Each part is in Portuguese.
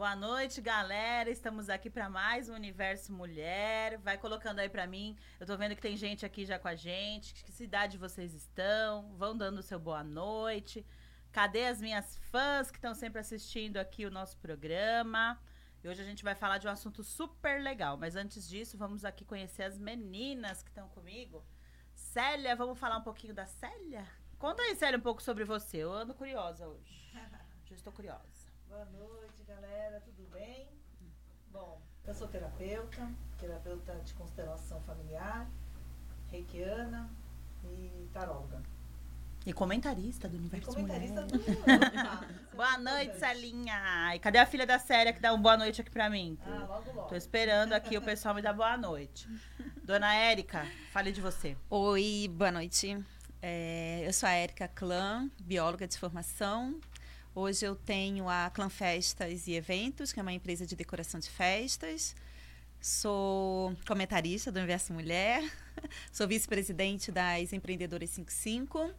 Boa noite, galera. Estamos aqui para mais um Universo Mulher. Vai colocando aí para mim. Eu tô vendo que tem gente aqui já com a gente. Que cidade vocês estão? Vão dando o seu boa noite. Cadê as minhas fãs que estão sempre assistindo aqui o nosso programa? E hoje a gente vai falar de um assunto super legal. Mas antes disso, vamos aqui conhecer as meninas que estão comigo. Célia, vamos falar um pouquinho da Célia? Conta aí, Célia, um pouco sobre você. Eu ando curiosa hoje. Já estou curiosa. Boa noite, galera. Tudo bem? Bom, eu sou terapeuta, terapeuta de constelação familiar, reikiana e taróloga. E comentarista do Universo E comentarista Mulher. do Opa, isso é Boa noite. Celinha. E cadê a filha da Séria que dá um boa noite aqui pra mim? Ah, logo, logo. Tô esperando aqui o pessoal me dar boa noite. Dona Érica, fale de você. Oi, boa noite. É, eu sou a Érica Clã, bióloga de formação. Hoje eu tenho a Clã Festas e Eventos, que é uma empresa de decoração de festas. Sou comentarista do Universo Mulher. Sou vice-presidente das Empreendedoras 55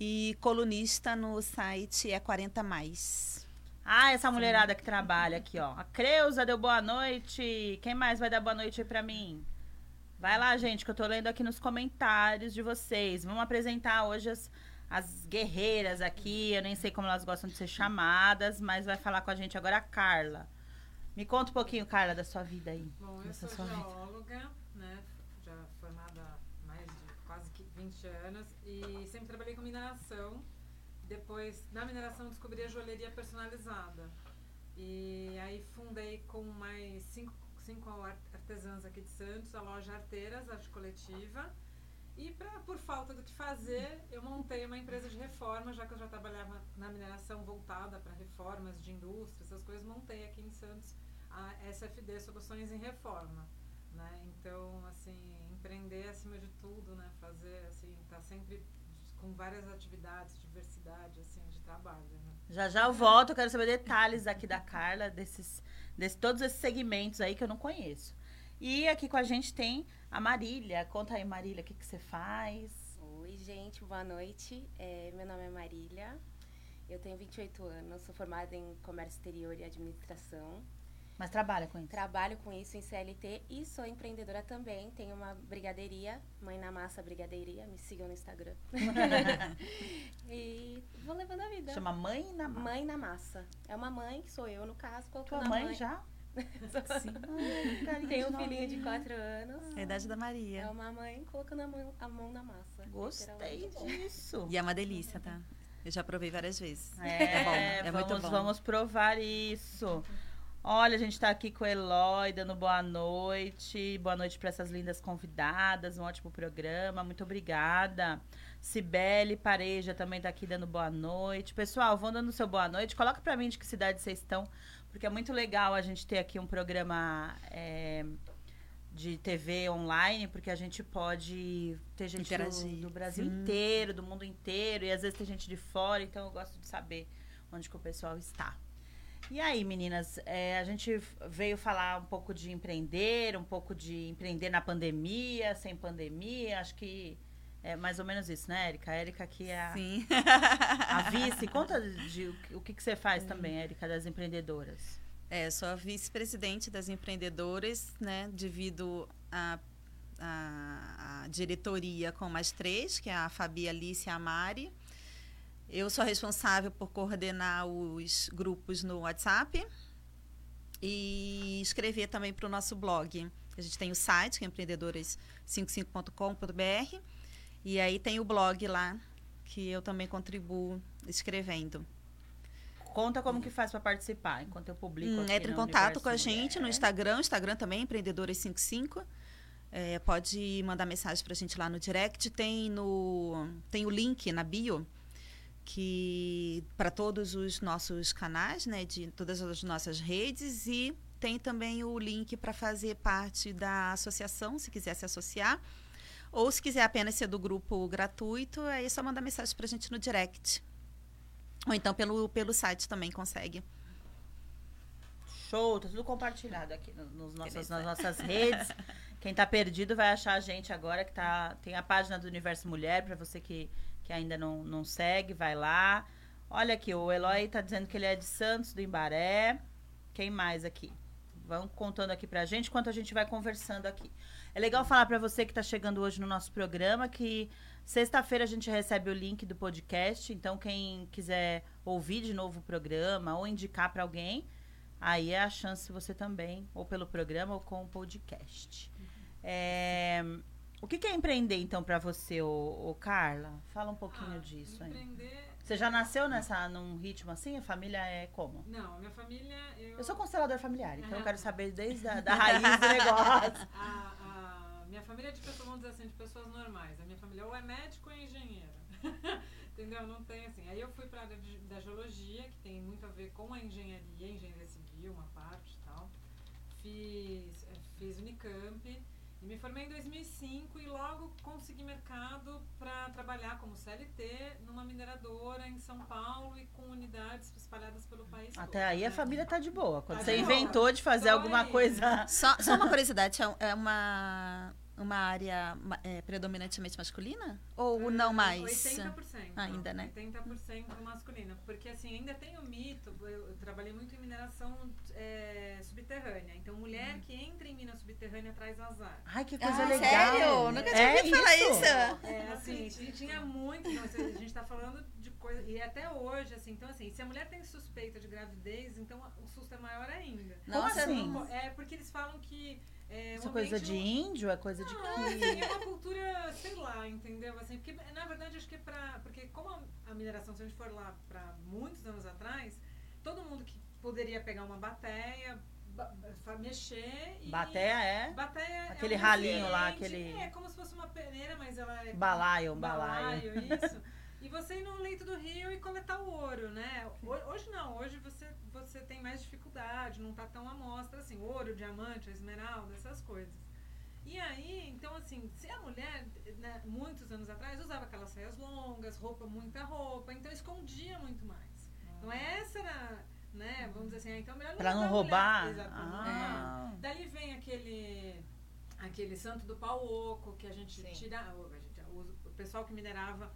e colunista no site É 40 Mais. Ah, essa mulherada que trabalha aqui, ó. A Creuza deu boa noite. Quem mais vai dar boa noite aí pra mim? Vai lá, gente, que eu tô lendo aqui nos comentários de vocês. Vamos apresentar hoje as, as guerreiras aqui. Eu nem sei como elas gostam de ser chamadas, mas vai falar com a gente agora a Carla. Me conta um pouquinho, Carla, da sua vida aí. Bom, eu sou sua vida. geóloga, né? Já formada há mais de quase que 20 anos e sempre trabalhei com mineração. Depois, na mineração, descobri a joalheria personalizada. E aí fundei com mais cinco, cinco ar- artesãs aqui de Santos a loja Arteiras, Arte Coletiva. E pra, por falta do que fazer, eu montei uma empresa de reforma, já que eu já trabalhava na mineração voltada para reformas de indústria, essas coisas, montei aqui em Santos a SFD Soluções em Reforma, né? Então, assim, empreender acima de tudo, né? Fazer, assim, tá sempre com várias atividades, diversidade, assim, de trabalho, né? Já já eu volto, eu quero saber detalhes aqui da Carla, desses, desse, todos esses segmentos aí que eu não conheço. E aqui com a gente tem a Marília. Conta aí, Marília, o que, que você faz? Oi, gente, boa noite. É, meu nome é Marília, eu tenho 28 anos, sou formada em Comércio Exterior e Administração. Mas trabalha com isso. Trabalho com isso em CLT e sou empreendedora também. Tenho uma brigadeiria, Mãe na Massa Brigadeiria, me sigam no Instagram. e vou levando a vida. Chama Mãe na Mão. Mãe na Massa. É uma mãe, que sou eu no caso, colocando Tua mãe mãe. já? Sim, de um filhinho de novinha. 4 anos. é a idade da É Maria. uma mãe colocando a mão, a mão na massa. Gostei disso. E é uma delícia, tá? Eu já provei várias vezes. É, É bom, é vamos, muito bom. Vamos provar isso. Olha, a gente tá aqui com o Eloy, dando boa noite. Boa noite para essas lindas convidadas. Um ótimo programa. Muito obrigada. Cibele Pareja também tá aqui dando boa noite. Pessoal, vão dando seu boa noite. Coloca para mim de que cidade vocês estão, porque é muito legal a gente ter aqui um programa é, de TV online, porque a gente pode ter gente do, do Brasil sim. inteiro, do mundo inteiro, e às vezes tem gente de fora, então eu gosto de saber onde que o pessoal está. E aí, meninas, é, a gente veio falar um pouco de empreender, um pouco de empreender na pandemia, sem pandemia, acho que é mais ou menos isso, né, Érica? A Érica aqui é a, Sim. a vice. Conta de, o que- o que, que você faz também, Érica, das empreendedoras. É, sou a vice-presidente das empreendedoras, né? Divido a, a, a diretoria com mais três, que é a Fabi, a Alice e a Mari. Eu sou responsável por coordenar os grupos no WhatsApp e escrever também para o nosso blog. A gente tem o site, que é empreendedoras55.com.br, e aí tem o blog lá, que eu também contribuo escrevendo. Conta como que faz para participar, enquanto eu publico Hum, entre em contato com a gente no. Instagram, Instagram também, Empreendedoras55. É, pode mandar mensagem pra gente lá no direct. Tem, no, tem o link na bio que para todos os nossos canais, né, de todas as nossas redes e tem também o link para fazer parte da associação, se quiser se associar. Ou se quiser apenas ser do grupo gratuito, aí é só mandar mensagem pra gente no direct. Ou então pelo, pelo site também consegue. Show, tá tudo compartilhado aqui no- nos nossos, nas nossas redes. Quem tá perdido vai achar a gente agora, que tá, tem a página do Universo Mulher, para você que, que ainda não, não segue, vai lá. Olha aqui, o Eloy tá dizendo que ele é de Santos, do Embaré. Quem mais aqui? Vão contando aqui pra gente enquanto a gente vai conversando aqui. É legal falar pra você que tá chegando hoje no nosso programa que sexta-feira a gente recebe o link do podcast. Então, quem quiser ouvir de novo o programa ou indicar pra alguém, aí é a chance você também, ou pelo programa ou com o podcast. É, O que, que é empreender, então, pra você, ô, ô Carla? Fala um pouquinho Ah, disso aí. Empreender. Você já nasceu nessa, num ritmo assim? A família é como? Não, minha família. Eu, Eu sou constelador familiar, então eu Ah. quero saber desde a da raiz do negócio. A minha família é de pessoas, vamos dizer assim, de pessoas normais. A minha família ou é médico ou é engenheiro. Entendeu? Não tem assim. Aí eu fui para a área de- da geologia, que tem muito a ver com a engenharia, engenharia civil, uma parte e tal. Fiz, eh, fiz Unicamp e me formei em 2005 e logo consegui mercado para trabalhar como CLT numa mineradora em São Paulo e com unidades espalhadas pelo país todo, Até aí a né? família tá de boa. Quando Tá você de boa. inventou de fazer Tô alguma aí. coisa. Só, só uma curiosidade, é- é uma, uma área é, predominantemente masculina? Ou não Ah, mais? 80%. Ainda, né? 80% masculina. Porque assim, ainda tem o mito, eu, eu trabalhei muito em mineração é, subterrânea. Então, mulher Uhum. que entra em mina subterrânea traz azar. Ai, que coisa Ah, legal. sério? Nunca tinha É ouvido falar isso? isso. É, assim, ti- tinha muito. Não, assim, a gente tá falando de coisa. E até hoje, assim, então assim, se a mulher tem suspeita de gravidez, então o susto é maior ainda. Como Nossa, assim? não- É porque eles falam que. É, Isso é coisa de índio? É coisa de Não, quê? assim, é uma cultura, sei lá, entendeu? Assim, porque, na verdade, acho que é pra. Porque como a, a mineração, se a gente for lá pra muitos anos atrás, todo mundo que poderia pegar uma bateia, mexer e. Bateia é Bateia é Aquele um ralinho lá, aquele- É como se fosse uma peneira, mas ela é. balaio, balaio. balaio, isso. E você ir no leito do rio e coletar o ouro, né? Ho- Hoje não, hoje você, você tem mais dificuldade, não tá tão à mostra assim, ouro, diamante, esmeralda, essas coisas. E aí, então assim, se a mulher, né, muitos anos atrás, usava aquelas saias longas, roupa, muita roupa, então escondia muito mais. Então essa era, né, vamos dizer assim, ah, então é melhor Pra não roubar? mulher. Exato, pra não roubar. Ah. Dali vem aquele aquele santo do pau oco que a gente Sim. tira, o- a gente- o, pessoal que minerava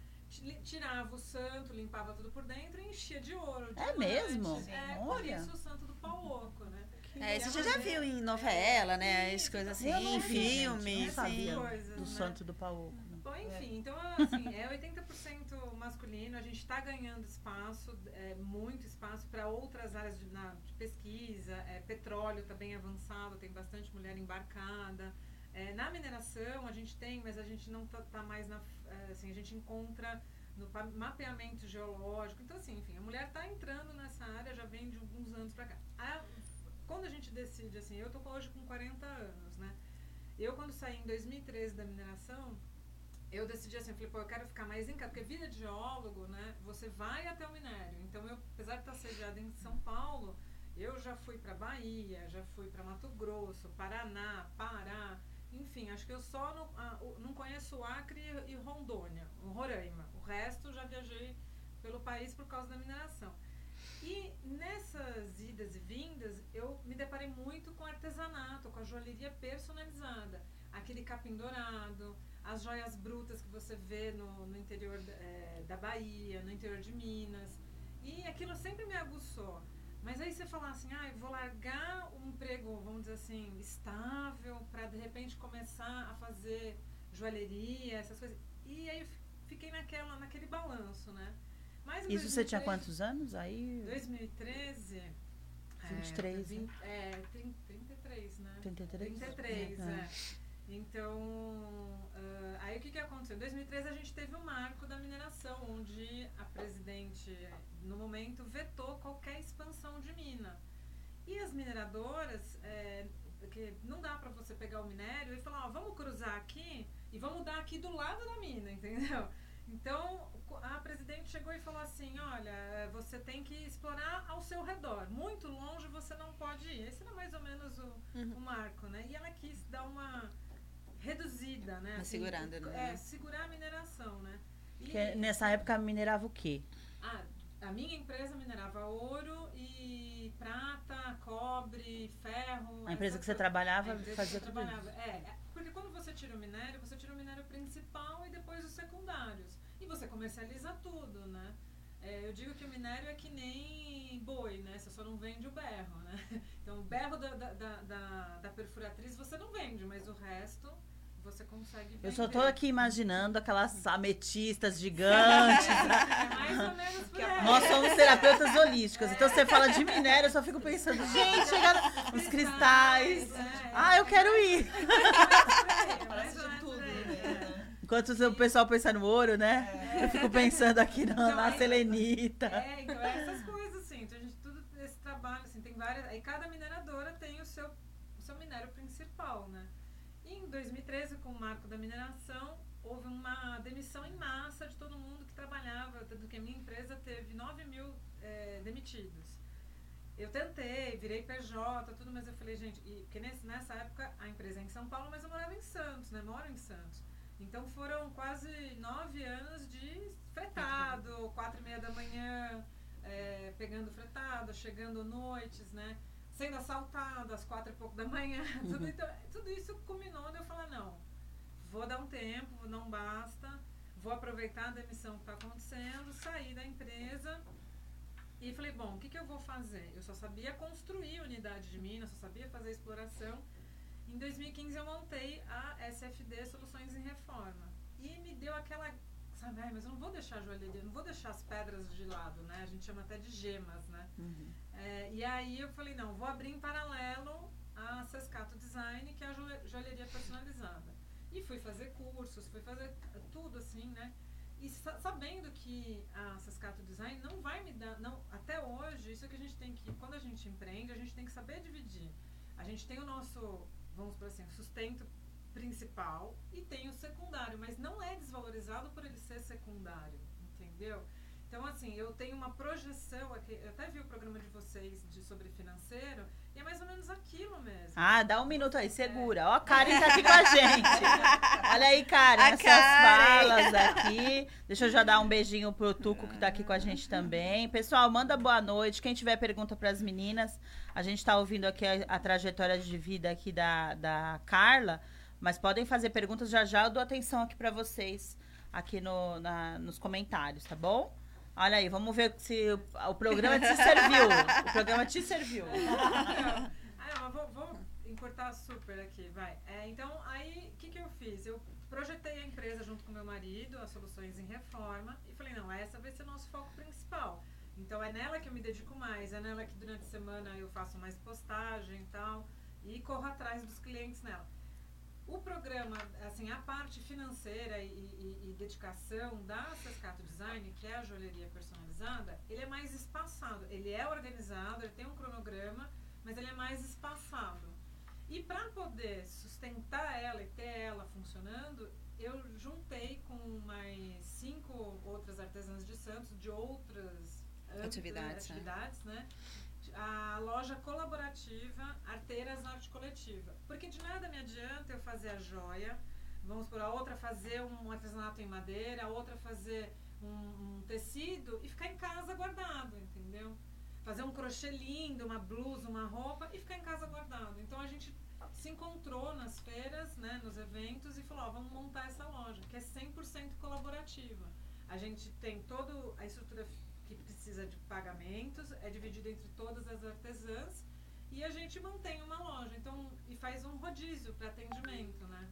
tirava o santo, limpava tudo por dentro e enchia de ouro. É diamante. mesmo? É, por Olha. isso o santo do pau oco, né? É, isso você já viu em novela, né? As coisas assim, em filme, não sabia sim. coisas, Do né? santo do pau. Bom, enfim, então assim, é 80% masculino, a gente está ganhando espaço, é, muito espaço para outras áreas de, na- de pesquisa, é, petróleo está bem avançado, tem bastante mulher embarcada. É, na mineração a gente tem, mas a gente não está mais na. é, assim, a gente encontra no mapeamento geológico. Então, assim, enfim, a mulher está entrando nessa área, já vem de alguns anos para cá. A- quando a gente decide, assim, eu estou hoje com 40 anos, né? Eu, quando saí em 2013 da mineração, eu decidi assim, eu falei, pô, eu quero ficar mais em casa, porque vida de geólogo, né, você vai até o minério. Então, eu, apesar de estar sediada em São Paulo, eu já fui para Bahia, já fui para Mato Grosso, Paraná, Pará, enfim, acho que eu só não, não conheço Acre e, Rondônia, Roraima. O resto já viajei pelo país por causa da mineração. E nessas idas e vindas, eu me deparei muito com artesanato, com a joalheria personalizada. Aquele capim dourado, as joias brutas que você vê no, no interior eh, da Bahia, no interior de Minas. E aquilo sempre me aguçou. Mas aí você falar assim, ah, eu vou largar um emprego, vamos dizer assim, estável, para de repente começar a fazer joalheria, essas coisas. E aí eu fi- fiquei naquela, naquele balanço, né? Mas Isso você tinha 2013 quantos anos? Aí. 2013. 23, É, vin- é, trin- 33, né? 33? 33, É. é. Então, ah, aí o que, que aconteceu? Em 2013 a gente teve o marco da mineração, onde a presidente, no momento, vetou qualquer expansão de mina. E as mineradoras, é, porque não dá para você pegar o minério e falar, ó, vamos cruzar aqui e vamos dar aqui do lado da mina, entendeu? Então, a presidente chegou e falou assim, olha, você tem que explorar ao seu redor. Muito longe você não pode ir. Esse era mais ou menos o, Uhum. o marco, né? E ela quis dar uma reduzida, né? Uma segurada, né? É, segurar a mineração, né? E- Que nessa época minerava o quê? ah, a minha empresa minerava ouro e prata, cobre, ferro. A empresa que você trabalhava A empresa fazia tudo trabalhava. isso. É, é, porque quando você tira o minério, você tira o minério principal e depois os secundários. E você comercializa tudo, né? É, eu digo que o minério é que nem boi, né? Você só não vende o berro, né? Então, o berro da, da, da, da perfuratriz você não vende, mas o resto você consegue vender. Eu só tô aqui imaginando aquelas ametistas gigantes. É mais ou menos por aí. Nós somos terapeutas holísticos. Então você fala de minério, eu só fico pensando, gente, chegaram os cristais. é, Ah, eu quero ir. é Parece de tudo, por aí. né? Enquanto o pessoal pensa no ouro, né? Eu fico pensando aqui na, Então, na selenita. É, então é essas coisas, assim. Então a gente, tudo esse trabalho, assim, tem várias. Aí cada mineradora tem o seu, o seu minério principal, né? E em 2013, com o marco da mineração, houve uma demissão em massa de todo mundo que trabalhava, tanto que a minha empresa teve 9 mil eh, demitidos. Eu tentei, virei PJ, tudo, mas eu falei, gente, e, porque nesse, nessa época a empresa é em São Paulo, mas eu morava em Santos, né? Moro em Santos. Então foram quase nove anos de fretado, quatro e meia da manhã, eh, pegando fretado, chegando noites, né? Sendo assaltado às quatro e pouco da manhã. Tudo, então, tudo isso culminou de eu falar, não, vou dar um tempo, não basta, vou aproveitar a demissão que está acontecendo, sair da empresa e falei, bom, o que, que eu vou fazer? Eu só sabia construir unidade de minas, só sabia fazer exploração. Em 2015 eu montei a SFD Soluções em Reforma. E me deu aquela, sabe, "Ai, mas eu não vou deixar a joalheria, não vou deixar as pedras de lado, né? A gente chama até de gemas, né? É, e aí eu falei, não, vou abrir em paralelo a Sescato Design, que é a joalhe- joalheria personalizada. E fui fazer cursos, fui fazer tudo assim, né? E sa- sabendo que a Sescato Design não vai me dar, não, até hoje, isso é que a gente tem que, quando a gente empreende, a gente tem que saber dividir. A gente tem o nosso, vamos por assim, sustento principal e tem o secundário, mas não é desvalorizado por ele ser secundário, entendeu? Então, assim, eu tenho uma projeção aqui, eu até vi o programa de vocês de, sobre financeiro, e é mais ou menos aquilo mesmo. Ah, dá um minuto aí, segura. Ó, a Karen tá aqui com a gente. Olha aí, Karen, A essas Karen. falas aqui. Deixa eu já dar um beijinho pro Tuco que tá aqui com a gente também. Pessoal, manda boa noite. Quem tiver pergunta pras meninas, a gente tá ouvindo aqui a, a trajetória de vida aqui da, da Carla, mas podem fazer perguntas já já. Eu dou atenção aqui pra vocês, aqui no, na- nos comentários, tá bom? Olha aí, vamos ver se o, programa te serviu. O programa te serviu. ah, eu vou, vou encurtar super aqui, vai. É, então, aí, o que, que eu fiz? Eu projetei a empresa junto com meu marido, as soluções em reforma, e falei, não, essa vai ser o nosso foco principal. Então, é nela que eu me dedico mais, é nela que durante a semana eu faço mais postagem e tal, e corro atrás dos clientes nela. O programa, assim, a parte financeira e, e- e dedicação da Sescato Design, que é a joalheria personalizada, ele é mais espaçado. Ele é organizado, ele tem um cronograma, mas ele é mais espaçado. E para poder sustentar ela e ter ela funcionando, eu juntei com mais cinco outras artesãs de Santos de outras Atividades, né? atividades né? A loja colaborativa Arteiras Arte Coletiva. Porque de nada me adianta eu fazer a joia, vamos por a outra fazer um artesanato em madeira, a outra fazer um, um tecido e ficar em casa guardado, entendeu? Fazer um crochê lindo, uma blusa, uma roupa e ficar em casa guardado. Então a gente se encontrou nas feiras, né, nos eventos e falou, ó, vamos montar essa loja, que é 100% colaborativa. A gente tem toda a estrutura precisa de pagamentos, é dividido entre todas as artesãs e a gente mantém uma loja. Então, e faz um rodízio para atendimento, né?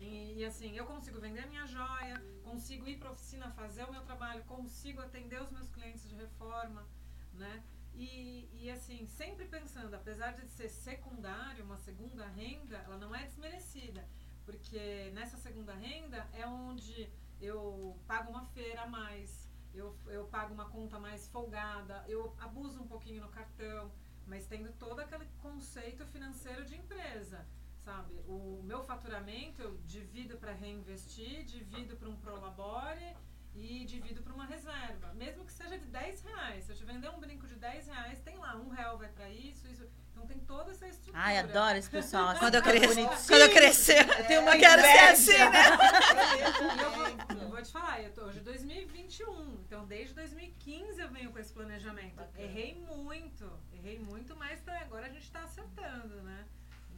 E, e, assim, eu consigo vender minha joia, consigo ir para oficina fazer o meu trabalho, consigo atender os meus clientes de reforma, né? E, e assim, sempre pensando, apesar de ser secundário, uma segunda renda, ela não é desmerecida, porque nessa segunda renda é onde eu pago uma feira a mais, eu, eu pago uma conta mais folgada, eu abuso um pouquinho no cartão, mas tendo todo aquele conceito financeiro de empresa, sabe? O meu faturamento eu divido para reinvestir, divido para um prolabore e divido para uma reserva, mesmo que seja de 10 reais. Se eu te vender um brinco de 10 reais, tem lá, um real vai para isso, isso. Então tem toda essa estrutura. Ai, adoro esse pessoal. Quando eu crescer, quando eu crescer, Eu tenho uma eu quero ser assim, né? Eu, eu vou te falar, eu tô hoje em 2021, então desde 2015 eu venho com esse planejamento. Bacana. Errei muito, errei muito, mas tá- agora a gente está acertando, né?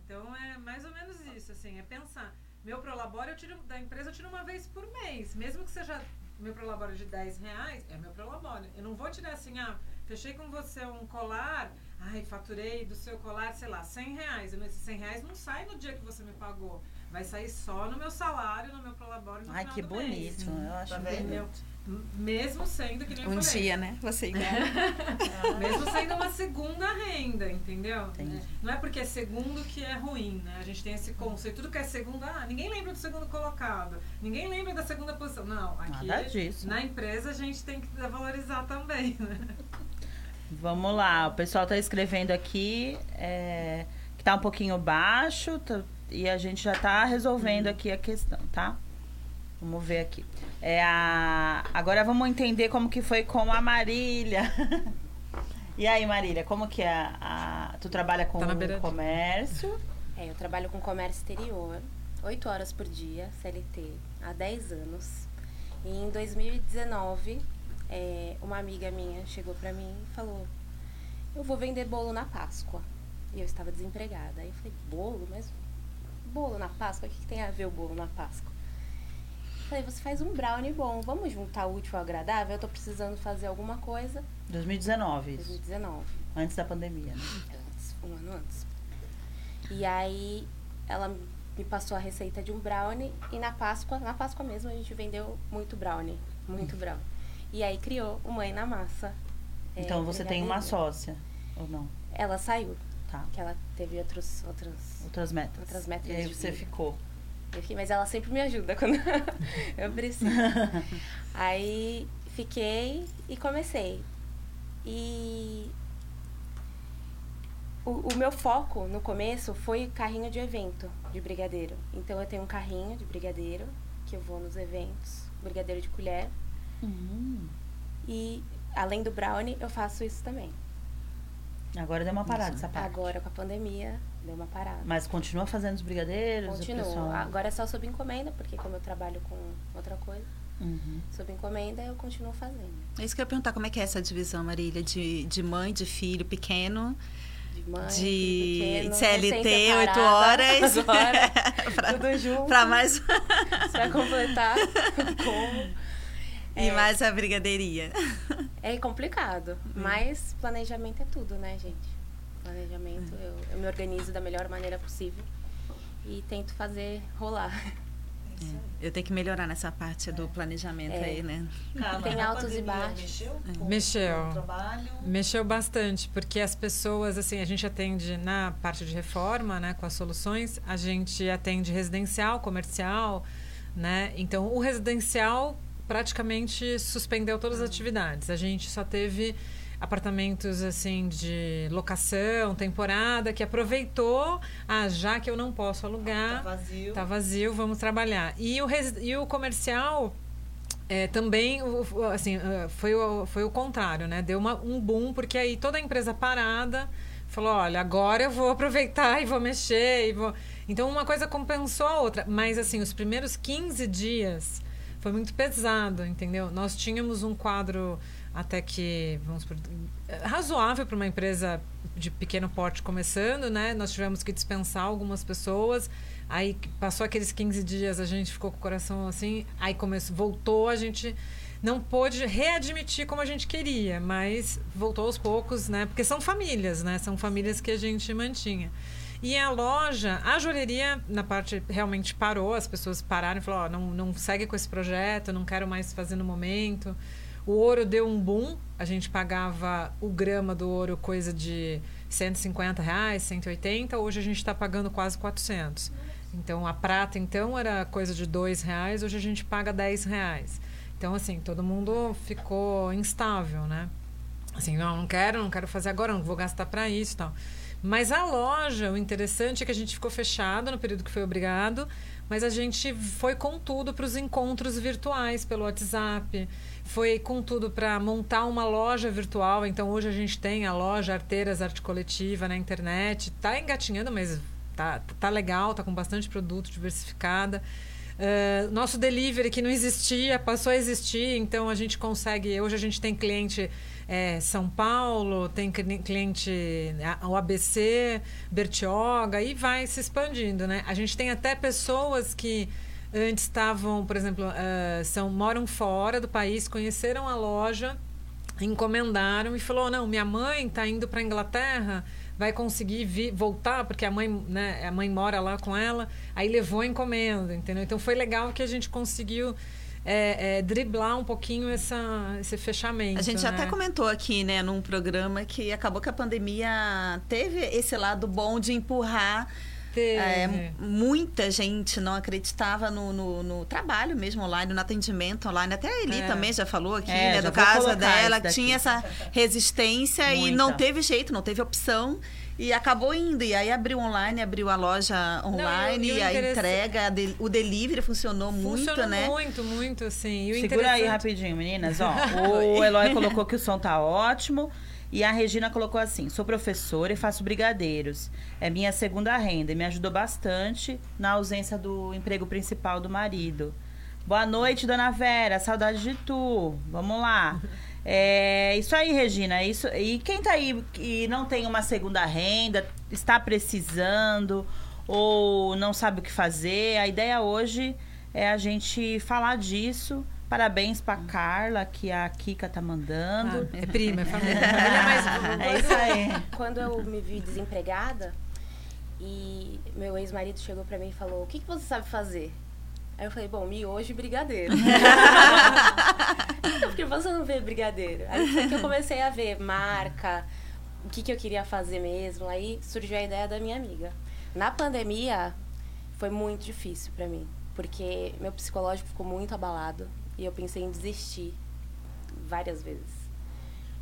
Então é mais ou menos isso, assim, é pensar. Meu prolabore eu tiro da empresa eu tiro uma vez por mês, mesmo que seja meu prolabore de 10 reais, é meu prolabore. Eu não vou tirar assim, ah, fechei com você um colar, ai, faturei do seu colar, sei lá, 100 reais. Esses 100 reais não sai no dia que você me pagou. Vai sair só no meu salário, no meu prolabore no Ai, final que do mês. bonito. Eu acho Tá bonito. Mesmo sendo que nem eu Um falei. dia, né? Você igual. Mesmo sendo uma segunda renda, entendeu? Entendi. É, Não é porque é segundo que é ruim, né? A gente tem esse conceito. Tudo que é segundo, ah, ninguém lembra do segundo colocado. Ninguém lembra da segunda posição. Não, aqui Nada disso. na empresa a gente tem que valorizar também, né? Vamos lá, o pessoal tá escrevendo aqui é, que tá um pouquinho baixo tá- e a gente já tá resolvendo aqui a questão, tá? Vamos ver aqui. É a... Agora vamos entender como que foi com a Marília. e aí, Marília, como que é a... Tu trabalha com Tá comércio? É, eu trabalho com comércio exterior, 8 horas por dia, CLT, há 10 anos. E em 2019, é, uma amiga minha chegou pra mim e falou: Eu vou vender bolo na Páscoa. E eu estava desempregada. Aí eu falei: Bolo? Mas bolo na Páscoa? O que, que tem a ver o bolo na Páscoa? Falei: Você faz um brownie bom, vamos juntar o útil ao agradável? Eu tô precisando fazer alguma coisa. 2019, isso. 2019 Antes da pandemia, né? antes, um ano antes. E aí ela me passou a receita de um brownie e na Páscoa, na Páscoa mesmo, a gente vendeu muito brownie, muito brownie. E aí criou o Mãe na Massa. é, Então você tem uma brigadeirinho. sócia, ou não? Ela saiu, Tá. que ela teve outros, outros Outras metas. Outras metas E aí você vida. ficou. enfim, mas ela sempre me ajuda quando eu preciso. Aí fiquei e comecei. E o, o meu foco no começo foi carrinho de evento de brigadeiro. Então eu tenho um carrinho de brigadeiro que eu vou nos eventos, brigadeiro de colher. Hum. E além do brownie, eu faço isso também. Agora deu uma parada essa parte. Agora com a pandemia, deu uma parada. Mas continua fazendo os brigadeiros? o Continuo. pessoal- Agora é só sob encomenda, porque como eu trabalho com outra coisa, Uhum. sob encomenda eu continuo fazendo. É isso que eu ia perguntar, como é que é essa divisão, Marília? De, de mãe, de filho pequeno, De mãe, de pequeno, CLT, recém-separada, 8 horas. Agora, pra, tudo junto. pra mais. Pra completar. Como? E É. mais a brigadeiria. É complicado, mas planejamento é tudo, né, gente? Planejamento, eu, eu me organizo da melhor maneira possível e tento fazer rolar. É. Eu tenho que melhorar nessa parte do planejamento É. aí, né? Carla, Tem altos e baixos. Mexeu? Com Mexeu. Trabalho. Mexeu bastante, porque as pessoas, assim, a gente atende na parte de reforma, né, com as soluções, a gente atende residencial, comercial, né? Então, o residencial praticamente suspendeu todas as atividades. A gente só teve apartamentos assim de locação, temporada, que aproveitou, ah, já que eu não posso Tá alugar, vazio. Tá vazio, vamos trabalhar. E o, resi- e o comercial é, também, assim, ah, foi o, foi o contrário, né? Deu uma, um boom, porque aí toda a empresa parada falou, olha, agora eu vou aproveitar e vou mexer e vou... Então, uma coisa compensou a outra. Mas, assim, os primeiros 15 dias foi muito pesado, entendeu? Nós tínhamos um quadro até que, vamos por, razoável para uma empresa de pequeno porte começando, né? Nós tivemos que dispensar algumas pessoas. Aí passou aqueles 15 dias, a gente ficou com o coração assim, aí começou, voltou, a gente não pôde readmitir como a gente queria, mas voltou aos poucos, né? Porque são famílias, né? São famílias que a gente mantinha. E a loja, a joalheria, na parte realmente parou, as pessoas pararam e falaram: ó, não, não segue com esse projeto, não quero mais fazer no momento. O ouro deu um boom, a gente pagava o grama do ouro coisa de 150 reais, 180, hoje a gente está pagando quase 400. Então a prata então era coisa de dois reais, hoje a gente paga 10 reais. Então assim, todo mundo ficou instável, né? Assim, não, não quero, não quero fazer agora, não vou gastar para isso e tal. Mas a loja, o interessante é que a gente ficou fechado no período que foi obrigado, mas a gente foi com tudo para os encontros virtuais pelo WhatsApp, foi com tudo para montar uma loja virtual. Então hoje a gente tem a loja Arteiras Arte Coletiva na internet, tá engatinhando, mas tá, tá legal, tá com bastante produto diversificada. Uh, nosso delivery que não existia passou a existir, então a gente consegue. Hoje a gente tem cliente é, São Paulo, tem cli- cliente a- o ABC, Bertioga e vai se expandindo, né? A gente tem até pessoas que antes estavam, por exemplo, uh, são, moram fora do país, conheceram a loja, encomendaram e falou: não, minha mãe está indo para a Inglaterra, vai conseguir vir, voltar, porque a mãe, né, a mãe mora lá com ela, aí levou a encomenda, entendeu? Então foi legal que a gente conseguiu é, é, driblar um pouquinho essa, esse fechamento. A gente né? até comentou aqui, né, num programa que acabou que a pandemia teve esse lado bom de empurrar. É, muita gente não acreditava no, no, no, trabalho mesmo online, no atendimento online. Até a Eli é. também já falou aqui, é, né, do caso dela, que tinha essa resistência Muita. e não teve jeito, não teve opção. E acabou indo. E aí abriu online, abriu a loja online, Não, e, e a entrega, o delivery funcionou, funcionou muito, né? Muito, muito, sim. E Segura aí rapidinho, meninas. Ó, o Eloy colocou que o som tá ótimo. E a Regina colocou assim: sou professora e faço brigadeiros. É minha segunda renda e me ajudou bastante na ausência do emprego principal do marido. Boa noite, dona Vera. Saudade de tu. Vamos lá. É isso aí, Regina. Isso, e quem tá aí e não tem uma segunda renda, está precisando ou não sabe o que fazer, a ideia hoje é a gente falar disso. Parabéns pra Carla, que a Kika tá mandando. Ah, é prima, é família. é isso aí. Quando eu me vi desempregada e meu ex-marido chegou pra mim e falou: O que, que você sabe fazer? Aí eu falei, bom, miojo e brigadeiro. então, porque você não vê brigadeiro? Aí foi que eu comecei a ver marca, o que, que eu queria fazer mesmo. Aí surgiu a ideia da minha amiga. Na pandemia, foi muito difícil para mim, porque meu psicológico ficou muito abalado e eu pensei em desistir várias vezes.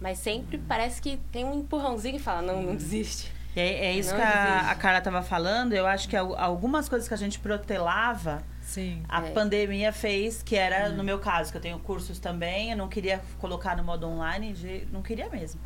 Mas sempre parece que tem um empurrãozinho que fala, não, não desiste. É, é isso não que a, a Carla estava falando. Eu acho que algumas coisas que a gente protelava Sim. A é. pandemia fez, que era uhum. no meu caso, que eu tenho cursos também, eu não queria colocar no modo online, não queria mesmo.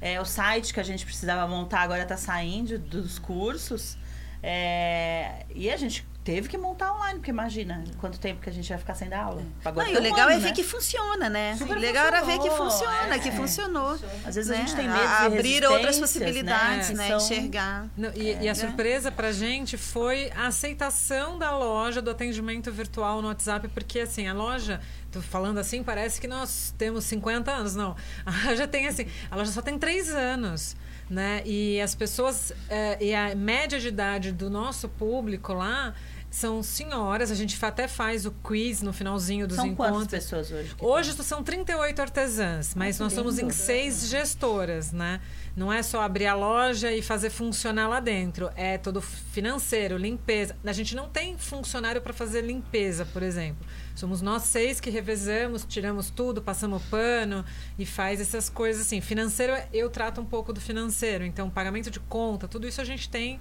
É, o site que a gente precisava montar agora está saindo dos cursos. É, e a gente teve que montar online, porque imagina quanto tempo que a gente vai ficar sem dar aula. É. Não, e o legal é ano, é ver né? que funciona, né? Super o legal era ver que funciona, é, que funcionou. Às vezes né? a gente tem medo de Abrir outras possibilidades, né? né? São... Enxergar. Não, e, é, e, a surpresa pra gente foi a aceitação da loja do atendimento virtual no WhatsApp, porque assim, a loja tô falando assim, parece que nós temos 50 anos. Não, a loja tem assim, a loja só tem 3 anos. Né? E as pessoas, é, e a média de idade do nosso público lá são senhoras, a gente até faz o quiz no finalzinho dos são encontros. Quantas pessoas hoje? Hoje tem? são 38 artesãs, mas nós somos em seis gestoras, né? Não é só abrir a loja e fazer funcionar lá dentro. É todo financeiro, limpeza. A gente não tem funcionário para fazer limpeza, por exemplo. Somos nós seis que revezamos, tiramos tudo, passamos pano e faz essas coisas assim. Financeiro, eu trato um pouco do financeiro. Então, pagamento de conta, tudo isso a gente tem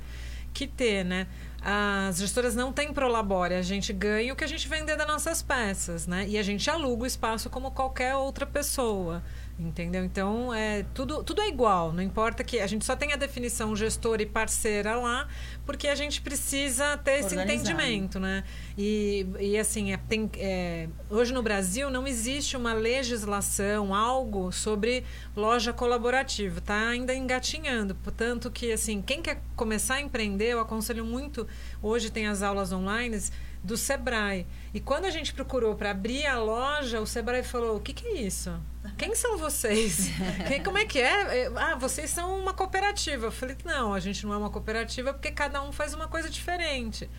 que ter, né? As gestoras não têm prolabore, a gente ganha o que a gente vender das nossas peças, né? E a gente aluga o espaço como qualquer outra pessoa. Entendeu? Então, é, tudo, tudo é igual. Não importa que a gente só tenha a definição gestor e parceira lá, porque a gente precisa ter esse entendimento, né? E, e assim, é, tem, é, hoje no Brasil não existe uma legislação, algo sobre loja colaborativa. Está ainda engatinhando. Portanto, que assim, quem quer começar a empreender, eu aconselho muito. Hoje tem as aulas online do Sebrae. E quando a gente procurou para abrir a loja, o Sebrae falou: o que, que é isso? Quem são vocês? Quem, como é que é? é? Ah, vocês são uma cooperativa. Eu falei, não, a gente não é uma cooperativa porque cada um faz uma coisa diferente.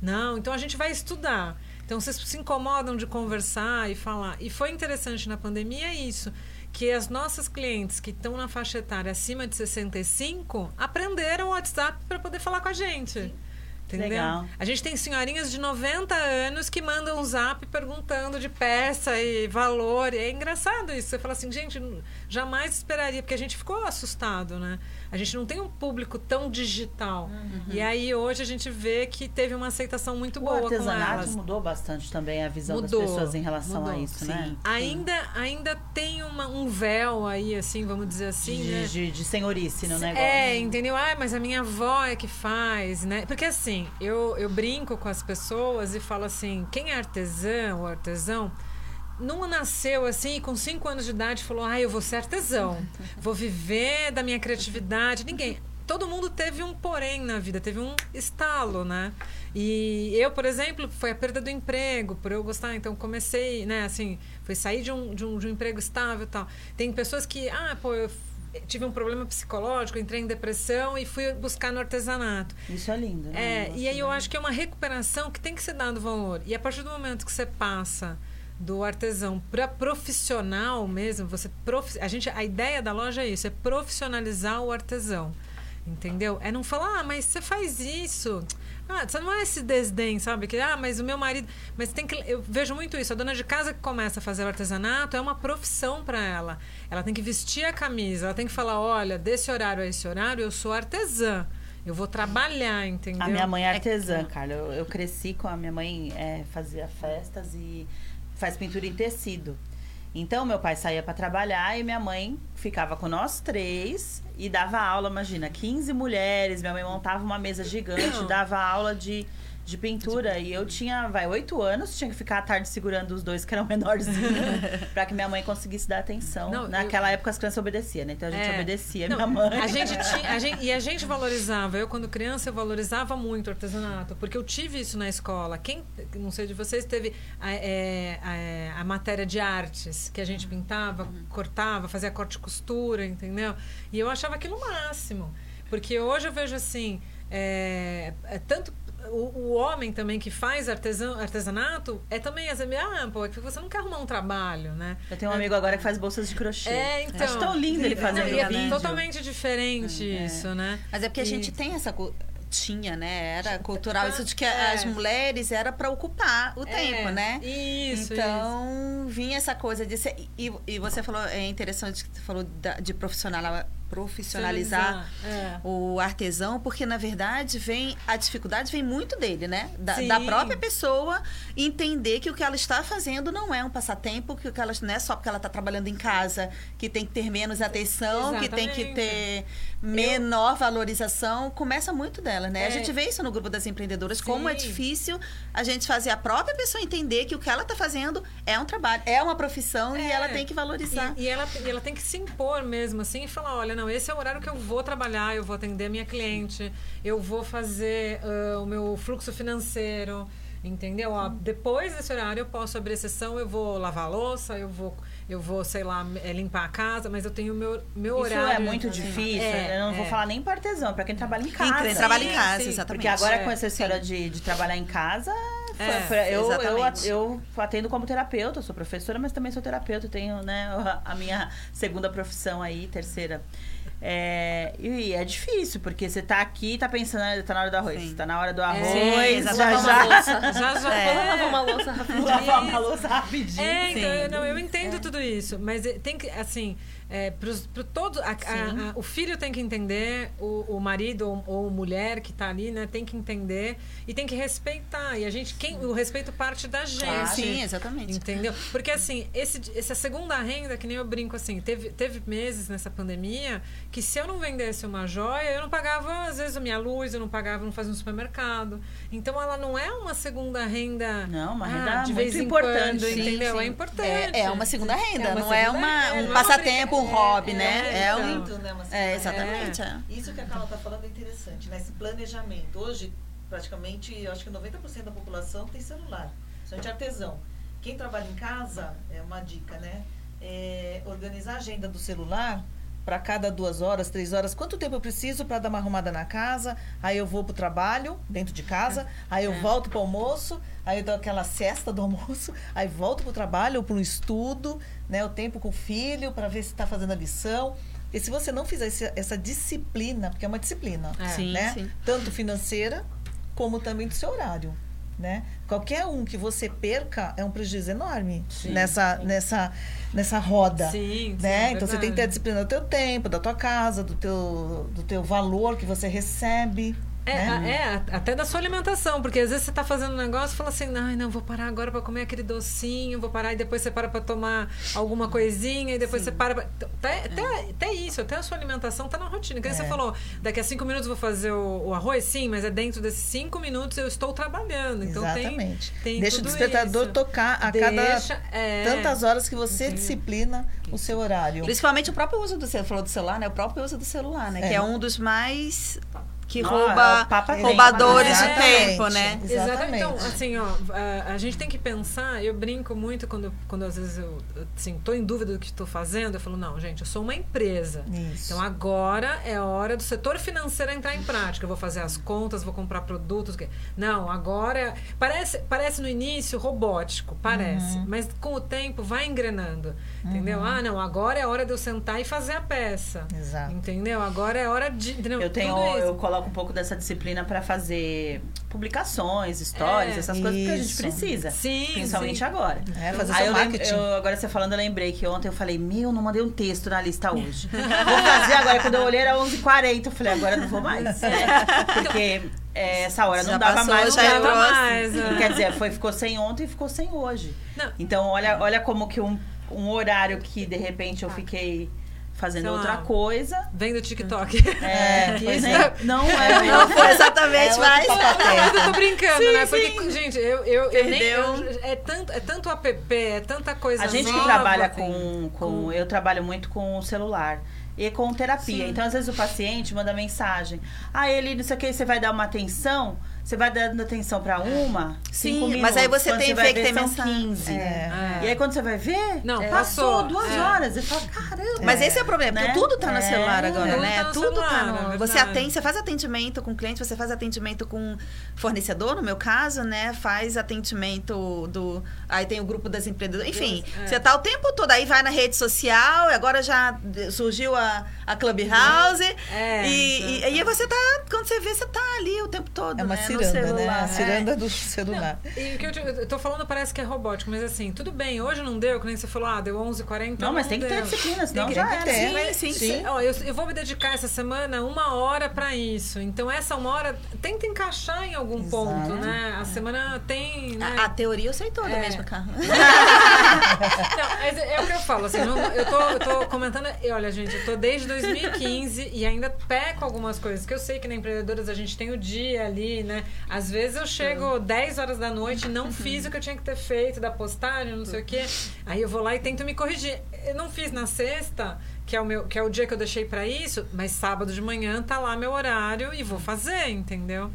Não, então a gente vai estudar. Então vocês se incomodam de conversar e falar. E foi interessante na pandemia isso, que as nossas clientes que estão na faixa etária acima de 65 aprenderam o WhatsApp para poder falar com a gente. Sim. Entendeu? Legal. A gente tem senhorinhas de 90 anos que mandam um zap perguntando de peça e valor. E é engraçado isso. Você fala assim, gente, jamais esperaria, porque a gente ficou assustado, né? A gente não tem um público tão digital. Uhum. E aí hoje a gente vê que teve uma aceitação muito o boa com elas. O artesanato mudou bastante também a visão mudou, das pessoas em relação mudou, a isso, sim. né? Ainda, ainda tem uma, um véu aí, assim, vamos dizer assim, de, né? De, de senhorice no negócio. É, entendeu? Ah, mas a minha avó é que faz, né? Porque assim, eu, eu brinco com as pessoas e falo assim, quem é artesão ou artesão não nasceu assim, com cinco anos de idade, falou: ah, eu vou ser artesão, vou viver da minha criatividade. Ninguém. todo mundo teve um porém na vida, teve um estalo, né? E eu, por exemplo, foi a perda do emprego, por eu gostar, então comecei, né, assim, foi sair de um, de um, de um emprego estável e tal. Tem pessoas que, ah, pô, eu tive um problema psicológico, entrei em depressão e fui buscar no artesanato. Isso é lindo, né? É, e aí eu acho que é uma recuperação que tem que ser dado valor. E a partir do momento que você passa do artesão para profissional mesmo, você prof... a gente a ideia da loja é isso, é profissionalizar o artesão. Entendeu? É não falar, ah, mas você faz isso. Ah, você não é esse desdém, sabe? Que, ah, mas o meu marido. Mas tem que. Eu vejo muito isso. A dona de casa que começa a fazer o artesanato é uma profissão para ela. Ela tem que vestir a camisa, ela tem que falar: olha, desse horário a esse horário eu sou artesã. Eu vou trabalhar, entendeu? A minha mãe é artesã, Carla. Eu, eu cresci com a minha mãe, é, fazia festas e faz pintura em tecido. Então, meu pai saía para trabalhar e minha mãe ficava com nós três e dava aula, imagina, 15 mulheres. Minha mãe montava uma mesa gigante, dava aula de de pintura. E eu tinha, vai, oito anos, tinha que ficar à tarde segurando os dois que eram menorzinhos, pra que minha mãe conseguisse dar atenção. Não, Naquela eu... época as crianças obedeciam, né? Então a gente é. obedecia Não, minha mãe. A gente tinha, a gente, e a gente valorizava, eu quando criança, eu valorizava muito o artesanato, porque eu tive isso na escola. Quem, não sei de vocês, teve a, é, a, a matéria de artes, que a gente pintava, uhum. cortava, fazia corte e costura, entendeu? E eu achava aquilo o máximo. Porque hoje eu vejo assim, é, é tanto o, o, homem também que faz artesan, artesanato é também assim, ah, pô, é que você não quer arrumar um trabalho, né? Eu tenho um amigo agora que faz bolsas de crochê. É, então. Acho tão lindo ele fazendo não, é vídeo. totalmente diferente é. isso, né? Mas é porque e... a gente tem essa tinha, né? Era cultural isso de que é. as mulheres era para ocupar o é. tempo, né? Isso. Então isso. vinha essa coisa de ser, e, e você falou é interessante que você falou de profissional profissionalizar é. o artesão, porque na verdade vem a dificuldade vem muito dele, né? Da, da, própria pessoa entender que o que ela está fazendo não é um passatempo, que o que ela não é só porque ela está trabalhando em casa, que tem que ter menos atenção, Exatamente. que tem que ter menor Eu... valorização, começa muito dela, né? É. A gente vê isso no grupo das empreendedoras, Sim. como é difícil a gente fazer a própria pessoa entender que o que ela está fazendo é um trabalho, é uma profissão é. e ela tem que valorizar. E, e ela, e ela tem que se impor mesmo, assim, e falar, olha, não, esse é o horário que eu vou trabalhar, eu vou atender a minha cliente, eu vou fazer uh, o meu fluxo financeiro, entendeu? Ó, depois desse horário eu posso abrir sessão, eu vou lavar a louça, eu vou eu vou, sei lá, é, limpar a casa, mas eu tenho o meu, meu Isso horário. Isso é muito difícil. É, eu não é. vou falar nem para artesão, para quem trabalha em casa. Quem trabalha em casa, sim, exatamente. Porque agora com essa história de, de trabalhar em casa, é, eu, eu, eu, atendo como terapeuta, sou professora, mas também sou terapeuta. Tenho né, a minha segunda profissão aí, terceira. É, e é difícil, porque você tá aqui e tá pensando, ah, tá na hora do arroz. Sim. Tá na hora do é, arroz, já já. Já, já. já é. Vamos lavar uma louça rapidinho. Lavar uma louça rapidinho. É, então, eu, não, eu entendo é. tudo isso. Mas tem que, assim, é, para todo a, a, a, o filho tem que entender o, o marido ou, ou mulher que está ali né tem que entender e tem que respeitar. E a gente quem o respeito parte da gente. Ah, sim exatamente. Entendeu? Porque assim esse essa segunda renda que nem eu brinco assim teve teve meses nessa pandemia que se eu não vendesse uma joia eu não pagava às vezes a minha luz eu não pagava não fazia um supermercado. Então ela não é uma segunda renda não uma renda ah, de vez em importante. quando, entendeu? Sim. é importante. É, é, uma segunda renda é uma não é segunda, é uma um passatempo um hobby, né? É, um. Então. Né, é, exatamente. É. Isso que a Carla está falando é interessante, né? Esse planejamento. Hoje, praticamente, eu acho que 90% da população tem celular. Somente artesão. Quem trabalha em casa, é uma dica, né? É organizar a agenda do celular para cada duas horas, três horas, quanto tempo eu preciso para dar uma arrumada na casa, aí eu vou para o trabalho, dentro de casa, aí eu é. volto para o almoço, aí eu dou aquela cesta do almoço, aí volto para o trabalho ou para um estudo, né, o tempo com o filho para ver se está fazendo a lição. E se você não fizer esse, essa disciplina, porque é uma disciplina, é. sim, né? Sim. Tanto financeira como também do seu horário. Né? Qualquer um que você perca é um prejuízo enorme sim, nessa, sim. nessa nessa roda. Sim, né? Sim, então você tem que ter a disciplina do teu tempo, da tua casa, do teu, do teu valor que você recebe. É, né? é, até da sua alimentação, porque às vezes você tá fazendo um negócio e fala assim, ai, não, vou parar agora pra comer aquele docinho, vou parar e depois você para pra tomar alguma coisinha e depois você para pra... Até, até, até isso, até a sua alimentação tá na rotina. Que É. você falou, daqui a cinco minutos eu vou fazer o, o arroz, sim, mas é dentro desses cinco minutos eu estou trabalhando. Então tem, Exatamente. tem Deixa o despertador isso. tocar a cada Deixa, é, tantas horas que você disciplina o seu horário. Principalmente o próprio uso do celular, falou do celular, né? O próprio uso do celular, né? É. Que é um dos mais que Não, rouba é roubadores né? de tempo, né? Exatamente. Então, assim, ó, a, a gente tem que pensar, eu brinco muito quando, quando às vezes eu, assim, tô em dúvida do que estou fazendo, eu falo, não, gente, eu sou uma empresa. Isso. Então agora é hora do setor financeiro entrar em prática. Eu vou fazer as contas, vou comprar produtos. Não, agora é- parece, parece no início robótico, parece, Uhum. mas com o tempo vai engrenando, entendeu? Ah, não, agora é hora de eu sentar e fazer a peça, Exato. entendeu? Agora é hora de, entendeu? Eu tenho, Tudo isso. eu coloco um pouco dessa disciplina pra fazer publicações, stories, É, essas coisas que a gente isso. precisa. Sim, Principalmente sim. agora. É, fazer Aí seu eu lembro- marketing. eu- agora você falando, eu lembrei que ontem eu falei, meu, não mandei um texto na lista hoje. vou fazer agora. Quando eu olhei era 11h40, eu falei, agora não vou mais. Porque é, essa hora não Já dava passou, mais. já não dava mais, é. Quer dizer, foi, ficou sem ontem e ficou sem hoje. Não. Então, olha, olha como que um, um horário que, de repente, eu fiquei fazendo Sei lá. outra coisa. Vem do TikTok. É, que pois nem- é. não é. Não foi exatamente, É mas. eu tô brincando, Sim, né? sim. Porque, gente, eu, eu, eu nem. Eu- é, tanto, é tanto app, é tanta coisa A gente que nova, trabalha assim. com, com. Eu trabalho muito com o celular. E com terapia. Sim. Então, às vezes, o paciente manda mensagem. Ah, ele, não sei o que, você vai dar uma atenção. Você vai dando atenção pra uma. Sim, cinco mas aí você Quando tem ver que tem mensagem. 15. É. É. E aí, quando você vai ver, Não, passou passou. duas É. horas. E fala, caramba. Mas esse é o problema, porque Né? tudo tá no É, celular agora, tudo né? tá no tudo tá celular, no. é você atende, você faz atendimento com cliente, você faz atendimento com fornecedor, no meu caso, né? Faz atendimento do. Aí tem o grupo das empreendedoras. Enfim, É. você tá o tempo todo, aí vai na rede social, e agora já surgiu a, a Clubhouse. É, e, e, e aí você tá. Quando você vê, você tá ali o tempo todo. É uma né? ciranda, né? A ciranda do celular. E o que eu, te- eu tô falando parece que é robótico, mas assim, tudo bem, hoje não deu, que nem você falou, ah, deu 11h40. Não, mas tem que ter disciplina, senão que- já tem que ter. Mas, sim, cê- ó, eu, eu vou me dedicar essa semana uma hora pra isso. Então, essa uma hora tenta encaixar em algum Exato. ponto, né? A semana tem. Né? A, a teoria eu sei toda É. mesmo, Carla. Não, mas é o que eu falo, assim, não- eu, tô, eu tô comentando, e olha, gente, eu tô desde 2015 e ainda peco algumas coisas, que eu sei que na Empreendedoras a gente tem o dia ali, né? Às vezes eu chego 10 horas da noite e não fiz o que eu tinha que ter feito da postagem, não sei o quê. Aí eu vou lá e tento me corrigir. Eu não fiz na sexta, que é o, meu, que é o dia que eu deixei pra isso, mas sábado de manhã tá lá meu horário e vou fazer, entendeu?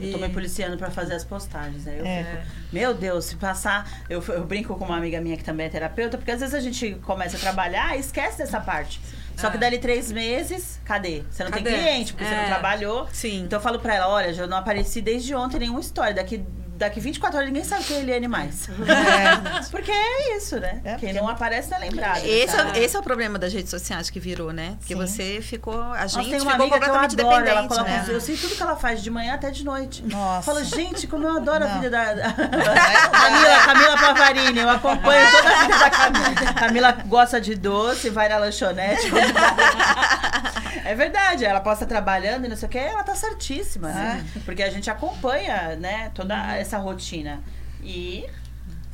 Eu tô me policiando pra fazer as postagens. Aí eu É. fico, meu Deus, se passar. Eu, eu brinco com uma amiga minha que também é terapeuta, porque às vezes a gente começa a trabalhar e esquece dessa parte. Só que É. dali três meses, cadê? Você não tem Cadê? cliente, porque você É. não trabalhou. Sim. Então eu falo pra ela, olha, já não apareci desde ontem nenhuma história. Daqui, daqui 24 horas ninguém sabe quem é Eliane mais. porque é isso, né? É, Quem não aparece não é lembrado. Esse, sabe? é, esse é o problema das redes sociais que virou, né? Porque Sim. você ficou. A Nossa, gente tem uma ficou amiga que eu completamente adoro, ela dependente, coloca né? os- Eu sei tudo que ela faz de manhã até de noite. Nossa. Falo, gente, como eu adoro a Não. vida da. da- Vai- Pavarini, eu acompanho toda a vida da Camila. Camila gosta de doce, vai na lanchonete. É verdade, ela possa trabalhando e não sei o que, ela tá certíssima, né? Porque a gente acompanha, né, toda essa rotina. E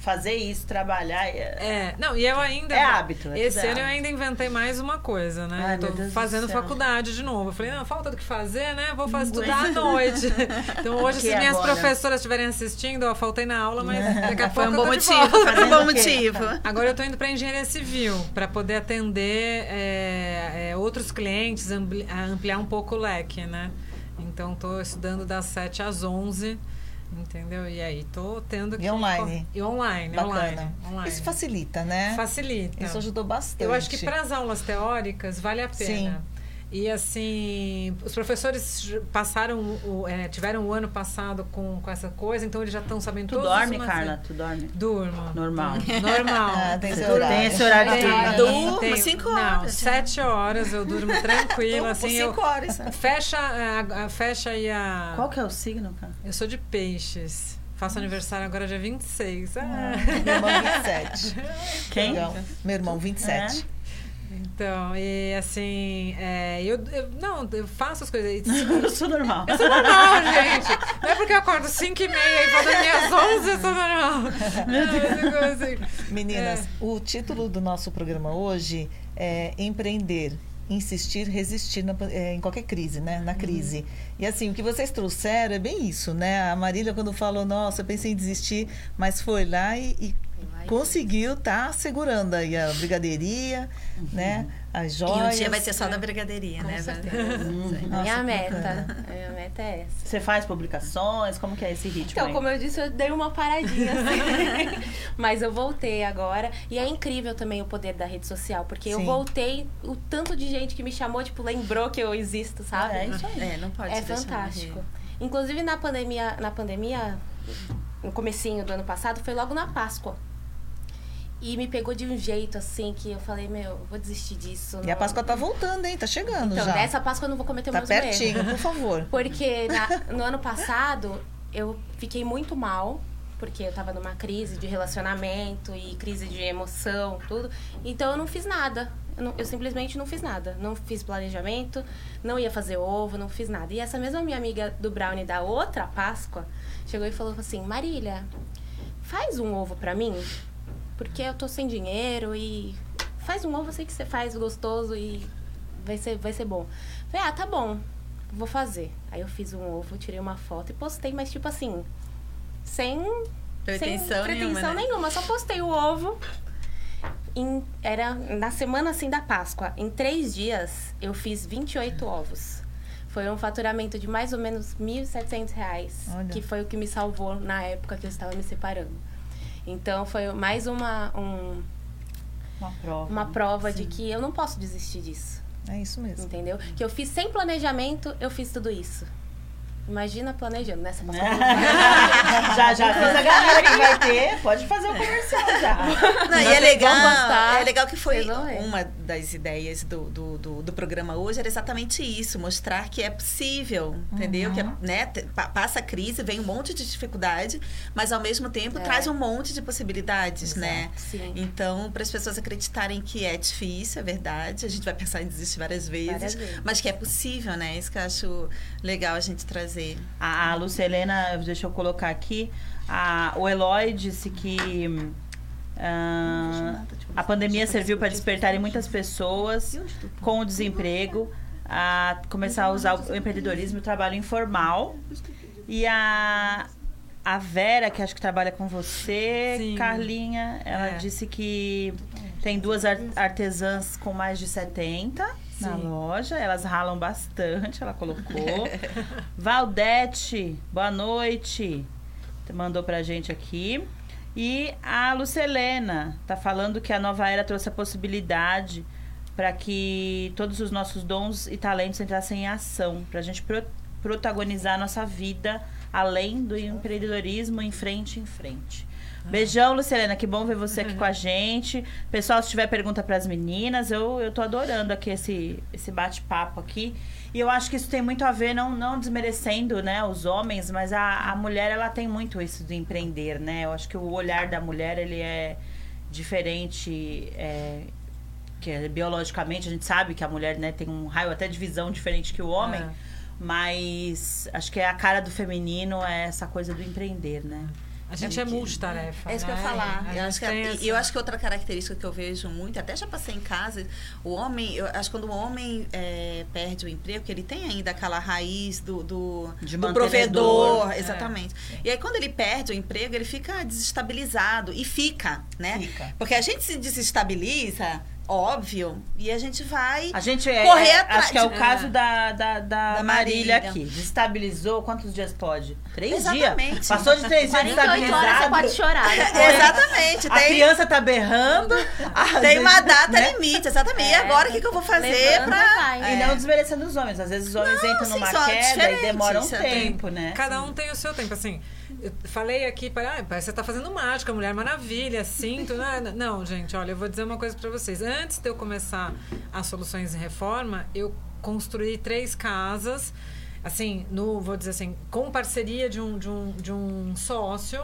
fazer isso, trabalhar. É, É, não, e eu ainda. é hábito. é Esse ano eu hábito. ainda inventei mais uma coisa, né? Ai, eu tô fazendo faculdade de novo. Eu falei, não, falta do que fazer, né? Vou fazer estudar à noite. Então hoje, Que se minhas agora? professoras estiverem assistindo, ó, faltei na aula, mas daqui a Foi pouco um eu bom motivo, foi um bom motivo. Agora eu tô indo para engenharia civil para poder atender é, é, outros clientes, ampliar um pouco o leque, né? Então tô estudando das 7 às 11, entendeu? E aí tô tendo que E online? E online, Bacana. online, online. Isso facilita, né? Facilita. Isso ajudou bastante. Eu acho que para as aulas teóricas vale a pena. Sim. E assim, os professores passaram, o, é, tiveram o ano passado com, com essa coisa, então eles já estão sabendo Tu todos os dorme, macetes. Carla? Tu dorme? Durmo. Normal. Normal. Ah, tem esse Tem horário. esse horário de Durmo cinco Não, horas, né? sete horas eu durmo tranquila, assim, eu... cinco horas. Fecha, a, a- fecha aí a... Qual que é o signo, cara? Eu sou de peixes. Faço aniversário agora dia 26. Ah. Meu irmão 27. Quem? Legal. Meu irmão 27. Então, e assim, é, eu, eu- Não, eu faço as coisas. Eu sou normal. Eu sou normal, gente. Não é porque eu acordo 5 e meia e vou dormir às 11, eu sou normal. Não, assim. Meninas, É. o título do nosso programa hoje é Empreender, Insistir, Resistir na é, em qualquer crise, né? Uhum. Na crise. E assim, o que vocês trouxeram é bem isso, né? A Marília, quando falou, nossa, eu pensei em desistir, mas foi lá e, e Vai. conseguiu estar segurando aí a brigadeiria, né? As E joias. um dia vai ser só da brigadeiria, Com né? certeza. Nossa, minha meta. minha meta é essa. Você faz publicações? Como que é esse ritmo Então, aí? como eu disse, eu dei uma paradinha assim. Mas eu voltei agora. E é incrível também o poder da rede social. Porque eu Sim. voltei, o tanto de gente que me chamou, tipo, lembrou que eu existo, sabe? É isso aí. É, não pode É fantástico. morrer. Inclusive na pandemia, na pandemia, no comecinho do ano passado, foi logo na Páscoa. E me pegou de um jeito assim que eu falei, meu, eu vou desistir disso. E a não- Páscoa tá voltando, hein? Tá chegando Então, já. dessa Páscoa eu não vou cometer Tá mesmo erro. pertinho, por favor. Porque na- no ano passado eu fiquei muito mal, porque eu tava numa crise de relacionamento e crise de emoção, tudo. Então eu não fiz nada. Eu, não- eu simplesmente não fiz nada. Não fiz planejamento, não ia fazer ovo, não fiz nada. E essa mesma minha amiga do Brownie da outra Páscoa chegou e falou assim: Marília, faz um ovo pra mim, porque eu tô sem dinheiro e faz um ovo, eu sei que você faz gostoso e vai ser, vai ser bom. Falei, ah, tá bom, vou fazer. Aí eu fiz um ovo, tirei uma foto e postei, mas tipo assim, sem Pretensão sem nenhuma, pretensão né? nenhuma, só postei o ovo. Em- era na semana assim da Páscoa. Em três dias eu fiz 28 ovos. Foi um faturamento de mais ou menos 1.700 reais, Olha. que foi o que me salvou na época que eu estava me separando. Então foi mais uma, um- Uma prova. uma prova de que eu não posso desistir disso, É isso mesmo. entendeu? Que eu fiz sem planejamento, eu fiz tudo isso. Imagina planejando, né? Páscoa já, já fiz a galera que vai ter. Pode fazer o comercial já. Não, e é legal, gostar, é legal que foi uma das ideias do, do, do, do programa hoje era exatamente isso, mostrar que é possível, entendeu? Que é, né, te- pa- passa a crise, vem um monte de dificuldade, mas ao mesmo tempo É. traz um monte de possibilidades, né? Sim. Então, para as pessoas acreditarem que é difícil, é verdade, a gente vai pensar em desistir várias vezes, Várias vezes. mas que é possível, né? Isso que eu acho legal a gente trazer. A, a Lucelena, deixa eu colocar aqui. A, o Eloy disse que ah, a pandemia serviu para despertar em muitas pessoas com o desemprego a começar a usar o empreendedorismo e o trabalho informal. E a, a Vera, que acho que trabalha com você, Sim. Carlinha, ela É. disse que tem duas ar- artesãs com mais de 70 na Sim. loja. Elas ralam bastante, ela colocou. Valdete, boa noite. Mandou pra gente aqui. E a Lucelena tá falando que a nova era trouxe a possibilidade para que todos os nossos dons e talentos entrassem em ação, pra gente pro- protagonizar a nossa vida além do empreendedorismo em frente em frente. Beijão, Lucelena, que bom ver você aqui com a gente. Pessoal, se tiver pergunta para as meninas, eu, eu tô adorando aqui esse, esse bate-papo aqui. E eu acho que isso tem muito a ver, não, não desmerecendo né, os homens, mas a, a mulher ela tem muito isso de empreender, né? Eu acho que o olhar da mulher ele é diferente, é, que é, biologicamente a gente sabe que a mulher né, tem um raio até de visão diferente que o homem, É. mas acho que a cara do feminino é essa coisa do empreender, né? A gente é multitarefa. É isso que eu ia né? falar. Eu acho, que, e essa- eu acho que outra característica que eu vejo muito, até já passei em casa, o homem, eu acho que quando o homem é, perde o emprego, que ele tem ainda aquela raiz do, do, De do provedor, É. exatamente. E aí quando ele perde o emprego, ele fica desestabilizado e fica, né? Fica. Porque a gente se desestabiliza, óbvio, e a gente vai A gente é, Correr é- atrás. acho que é o É. caso da, da, da, Da Marília Marília. aqui. Destabilizou, quantos dias pode? Três Exatamente. dias. Passou de três dias 48 horas você pode chorar. né? Exatamente, A tem, criança tá berrando. a tem uma data né? limite, exatamente. e É. agora o que, que eu vou fazer pra. e. E É. não desmerecendo os homens. Às vezes os homens entram sim, numa só queda e demoram um você tempo, né? Cada um tem o seu tempo, assim. Eu falei aqui, para, ah, você tá fazendo mágica, Mulher Maravilha, cinto? Não, gente, olha, eu vou dizer uma coisa para vocês. Antes de eu começar as soluções em reforma, eu construí três casas, assim, no, vou dizer assim, com parceria de um, de um, de um sócio.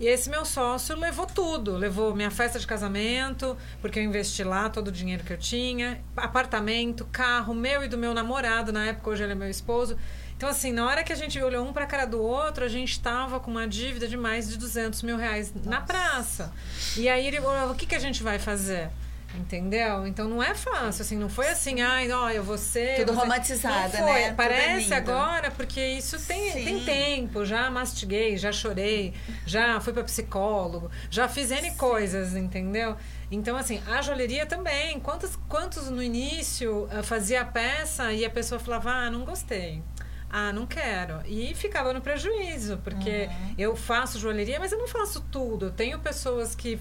E esse meu sócio levou tudo. Levou minha festa de casamento, porque eu investi lá todo o dinheiro que eu tinha, apartamento, carro, meu e do meu namorado, na época, hoje ele é meu esposo. Então, assim, na hora que a gente olhou um para a cara do outro, a gente estava com uma dívida de mais de 200 mil reais Nossa. na praça. E aí ele falou: o que, que a gente vai fazer? Entendeu? Então não é fácil, assim, não foi assim, ai, ó, eu vou ser. Tudo você... romantizada, né? Parece agora, porque isso tem, tem tempo. Já mastiguei, já chorei, já fui para psicólogo, já fiz N Sim. coisas, entendeu? Então, assim, a joalheria também. Quantos, quantos no início uh, fazia a peça e a pessoa falava, ah, não gostei ah, não quero. E ficava no prejuízo, porque uhum. eu faço joalheria, mas eu não faço tudo. Eu tenho pessoas que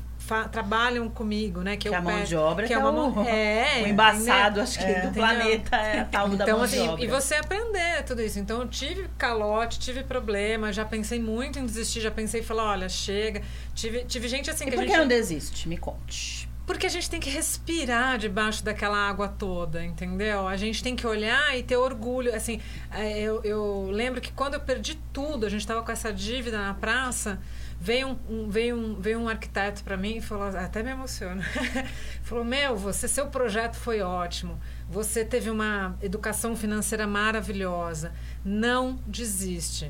trabalham comigo, né? Que, que a mão de obra que é, é uma mão, é, o embaçado, acho que é, do planeta é a tal então, da mão assim, de obra. E você aprender tudo isso. Então eu tive calote, tive problema, já pensei muito em desistir, já pensei em falar, olha, chega. Tive, tive gente assim e que por a gente... que não desiste? Me conte. Porque a gente tem que respirar debaixo daquela água toda, entendeu? A gente tem que olhar e ter orgulho. Assim, é, eu, eu lembro que quando eu perdi tudo, a gente estava com essa dívida na praça, veio um, um veio um, veio um arquiteto para mim e falou, até me emociona, falou, meu, você, seu projeto foi ótimo, você teve uma educação financeira maravilhosa, não desiste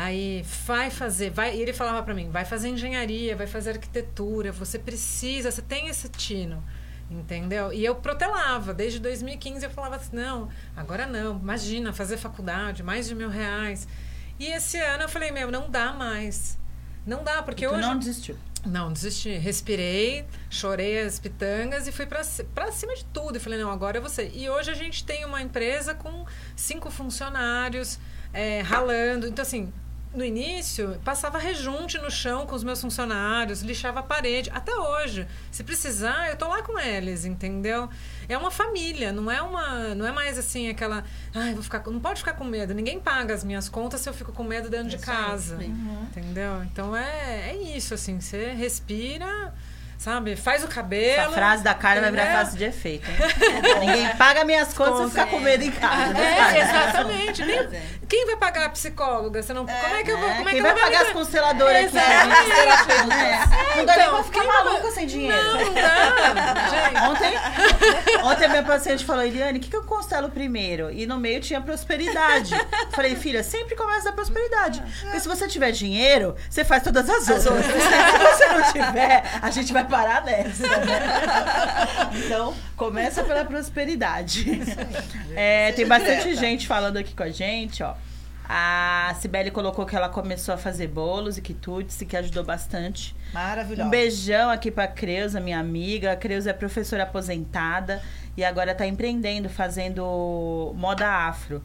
Aí vai fazer, vai, e ele falava para mim, vai fazer engenharia, vai fazer arquitetura, você precisa, você tem esse tino, entendeu? E eu protelava, desde 2015 eu falava assim, não, agora não, imagina, fazer faculdade, mais de mil reais. E esse ano eu falei, meu, não dá mais, não dá, porque hoje... não desistiu? Não, desisti. Respirei, chorei as pitangas e fui para cima de tudo. E falei, não, agora é você. E hoje a gente tem uma empresa com cinco funcionários, é, ralando. Então, assim, no início, passava rejunte no chão com os meus funcionários, lixava a parede. Até hoje. Se precisar, eu tô lá com eles, entendeu? É uma família, não é uma. Não é mais assim aquela. Ai, vou ficar. Não pode ficar com medo. Ninguém paga as minhas contas se eu fico com medo dentro é de casa. Uhum. Entendeu? Então é, é isso, assim, você respira sabe? Faz o cabelo. Essa frase da Carla vai virar frase de efeito? Ninguém paga minhas contas e fica com medo em casa. É, exatamente. Nem, quem vai pagar a psicóloga? Você não, é, como é que eu vou. Como é quem que vai pagar as consteladoras aqui? Né? Não dá nem pra ficar maluca sem dinheiro. Não, não. Ontem, ontem minha paciente falou, Eliane, o que, que eu constelo primeiro? E no meio tinha prosperidade. Falei, filha, sempre começa da prosperidade. Porque se você tiver dinheiro, você faz todas as outras. se você não tiver, a gente vai parar nessa. Né? Então, começa pela prosperidade. É, tem bastante gente falando aqui com a gente, ó. A Cibele colocou que ela começou a fazer bolos e quitutes e que ajudou bastante. Maravilhoso. Um beijão aqui pra Creuza, minha amiga. A Creuza é professora aposentada e agora tá empreendendo, fazendo moda afro.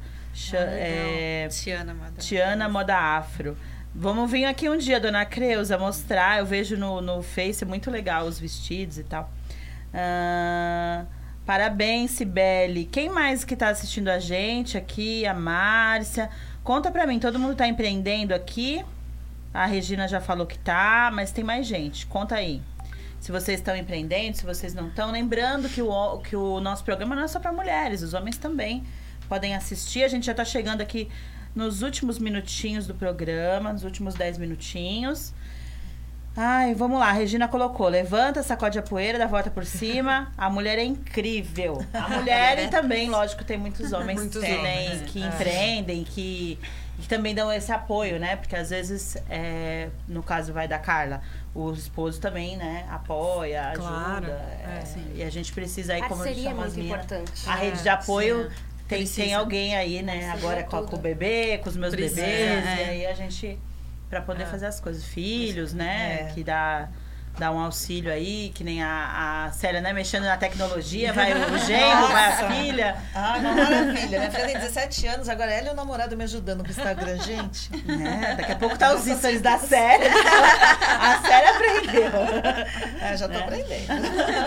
Ah, é, Tiana Moda Tiana Moda Afro. Vamos vir aqui um dia, dona Creuza, mostrar. Eu vejo no, no Face muito legal os vestidos e tal. Uh, parabéns, Sibeli. Quem mais que está assistindo a gente aqui? A Márcia. Conta pra mim, todo mundo está empreendendo aqui? A Regina já falou que tá, mas tem mais gente. Conta aí. Se vocês estão empreendendo, se vocês não estão. Lembrando que o, que o nosso programa não é só para mulheres, os homens também podem assistir. A gente já está chegando aqui nos últimos minutinhos do programa, nos últimos 10 minutinhos. Ai, vamos lá, a Regina colocou: levanta, sacode a poeira, dá a volta por cima. A mulher é incrível. A mulher e também, lógico, tem muitos homens muitos que, homens, né, que é. empreendem, que, que também dão esse apoio, né? Porque às vezes, é, no caso vai da Carla, o esposo também, né, apoia, ajuda. Claro, é, é, e a gente precisa aí, como Parceria é muito importante. A rede de apoio sim tem, tem alguém aí, né, agora com, com, o bebê, com os meus Precisa, bebês, é. e aí a gente, para poder é. fazer as coisas. Filhos, né, é. que dá dá um auxílio aí, que nem a, a Célia, né? Mexendo na tecnologia, vai o genro, vai a filha. Ah, uma maravilha. Minha filha tem 17 anos, agora ela e o namorado me ajudando no Instagram, gente. É, daqui a pouco tá os stories da Célia. A Célia aprendeu. É, já tô né? aprendendo.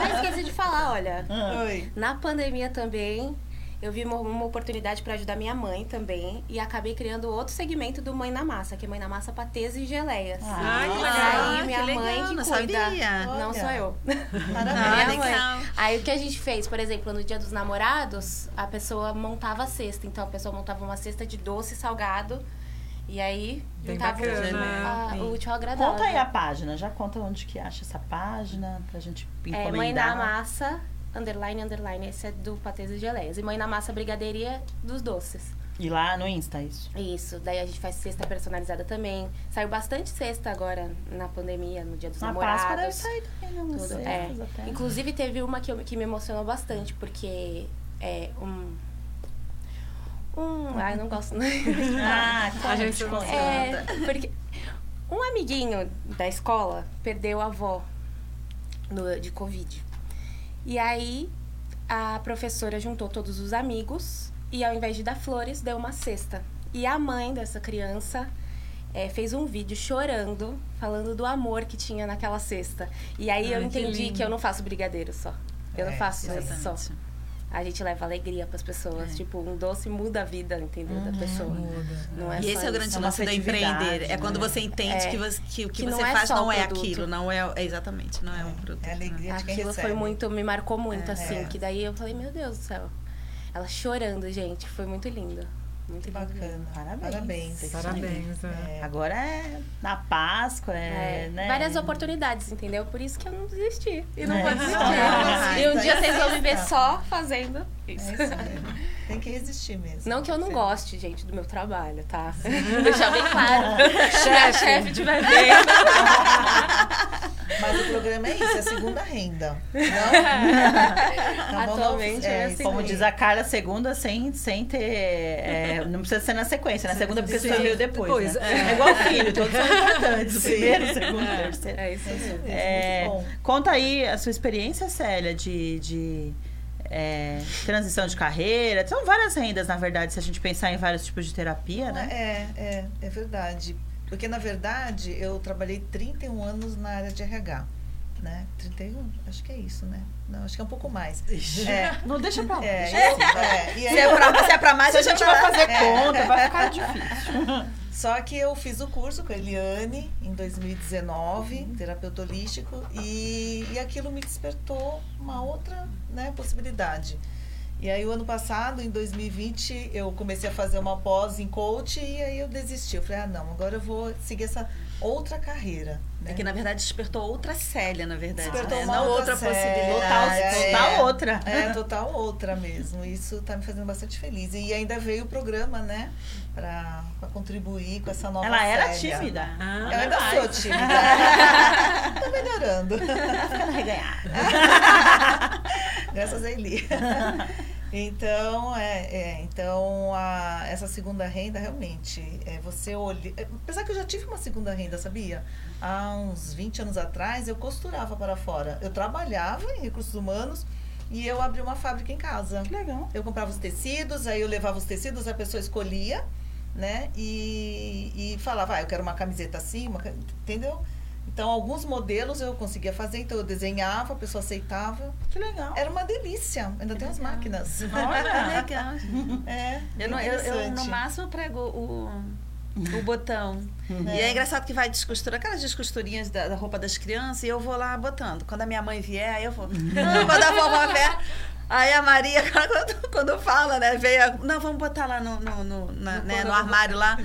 Eu esqueci de falar, olha. Ah. Oi. Na pandemia também, eu vi uma, uma oportunidade para ajudar minha mãe também e acabei criando outro segmento do Mãe na Massa, que é Mãe na Massa patês e geleias. Ah, que legal. Aí minha que mãe legal, que não cuida. Sabia. Não sou eu. Parabéns. Ah, Aí o que a gente fez, por exemplo, no Dia dos Namorados, a pessoa montava a cesta. Então a pessoa montava uma cesta de doce salgado E aí, Bem juntava o- bacana. a- o útil ao agradável. Conta aí a página, já conta onde que acha essa página pra gente encomendar. É, Mãe na Massa, underline, underline. Esse é do Patês e Geleias. E Mãe na Massa, brigadeiria dos doces. E lá no Insta, isso. Isso, daí a gente faz cesta personalizada também. Saiu bastante cesta agora na pandemia, no Dia dos Na Namorados. Páscoa deve sair também, né? umas Tudo, é. até. Inclusive teve uma que, eu- que me emocionou bastante, porque é um. Um. Ai, não gosto. Ah, A gente conte. É, porque um amiguinho da escola perdeu a avó no- de Covid. E aí a professora juntou todos os amigos e ao invés de dar flores, deu uma cesta. E a mãe dessa criança eh, fez um vídeo chorando, falando do amor que tinha naquela cesta. E aí eu Ai, que entendi que, lindo. eu não faço brigadeiro só. Eu É, não faço isso só. A gente leva alegria pras pessoas. Tipo, um doce muda a vida, entendeu? Da pessoa. Não é E só esse é o grande É lance do afetividade, empreender. É quando né? você entende É. que, você, que o que, Que não você é faz não é produto. aquilo, não é, é exatamente, não é um produto. É a alegria de quem Aquilo foi muito, me marcou muito, É. assim. É. Que daí eu falei, meu Deus do céu. Ela chorando, gente. Foi muito lindo. Muito Que bacana. Parabéns. Parabéns. Parabéns. é. É. Agora é na Páscoa, é, É, né? Várias oportunidades, entendeu? Por isso que eu não desisti. E não É. vou desistir. E um dia vocês vão me ver só fazendo É isso. isso mesmo. Tem que resistir mesmo. Não que eu não Sim. goste, gente, do meu trabalho, tá? Deixar bem claro. Se a chefe estiver vendo. Mas o programa é isso, é segunda renda. Não? Tá bom, não? Atualmente é isso Como diz a Carla, segunda sem, sem ter. é, não precisa ser na sequência, na segunda porque Sim. você veio depois. Depois, né? é. é. igual filho, todos são importantes. Sim. primeiro, segundo, o terceiro. É isso É isso mesmo. mesmo, É, muito bom. conta aí a sua experiência, Célia, de, de é, transição de carreira. São várias rendas, na verdade, se a gente pensar em vários tipos de terapia, né? É, é, é verdade. Porque, na verdade, eu trabalhei 31 anos na área de RH. Né? 31, acho que é isso, né? Não, acho que é um pouco mais. É, Não deixa pra lá. é, deixa é, Se é pra, se é pra mais, Se a gente vai fazer É. conta, vai ficar difícil. Só que eu fiz o curso com a Eliane em 2019, Uhum. terapeuta holístico, e, e aquilo me despertou uma outra né, possibilidade. E aí, o ano passado, em 2020, eu comecei a fazer uma pós em coach e aí eu desisti. Eu falei, ah, não, agora eu vou seguir essa outra carreira. Né? É que na verdade despertou outra Célia, na verdade. Despertou né? uma Não outra outra possibilidade. Total, é. total outra. É, total outra mesmo. Isso tá me fazendo bastante feliz. E ainda veio o programa, né? Pra, pra contribuir com essa nova Ela era Célia. tímida. Ah, Eu ainda mais. sou tímida. Tô melhorando. Ficando reganhada. Graças a Eli. Então, é, é, então a, essa segunda renda realmente é você olha. Apesar que eu já tive uma segunda renda, sabia? Há uns 20 anos atrás eu costurava para fora. Eu trabalhava em recursos humanos e eu abri uma fábrica em casa. Que legal. Eu comprava os tecidos, aí eu levava os tecidos, a pessoa escolhia, né? E, e falava, ah, eu quero uma camiseta assim, uma entendeu? Então, alguns modelos eu conseguia fazer, então eu desenhava, a pessoa aceitava. Que legal. Era uma delícia. Ainda tem as máquinas. Olha, legal. É, Eu, não- eu, eu, no máximo prego o, o botão. E é engraçado que vai descostura, aquelas descosturinhas da, da roupa das crianças, e eu vou lá botando. Quando a minha mãe vier, aí eu vou. Não, quando a vovó vier. Aí a Maria, quando, quando fala, né? Veio. a- Não, vamos botar lá no, no, no, na- No né, no armário lá.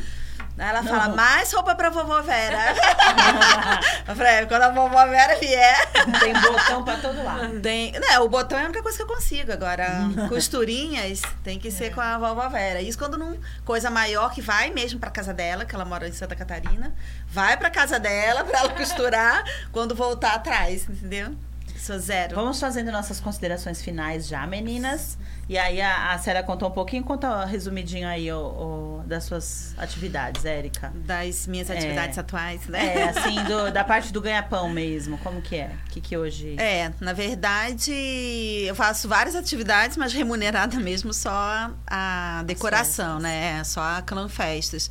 Aí ela fala, Não. mais roupa pra vovó Vera. eu falei, quando a vovó Vera vier. Tem botão pra todo lado. Tem, né, o botão é a única coisa que eu consigo. Agora, costurinhas tem que ser com a vovó Vera. Isso quando não. Coisa maior que vai mesmo pra casa dela, que ela mora em Santa Catarina. Vai pra casa dela pra ela costurar quando voltar atrás, entendeu? Sou zero. Vamos fazendo nossas considerações finais já, meninas. E aí a, a Célia contou um pouquinho, conta resumidinho aí o, o- das suas atividades, Érica. Das minhas É. atividades atuais, né? É, assim, do- da parte do ganha-pão mesmo, como que é? O que, que hoje... É, na verdade, eu faço várias atividades, mas remunerada mesmo só a decoração, né? É, Só a Clã Festas,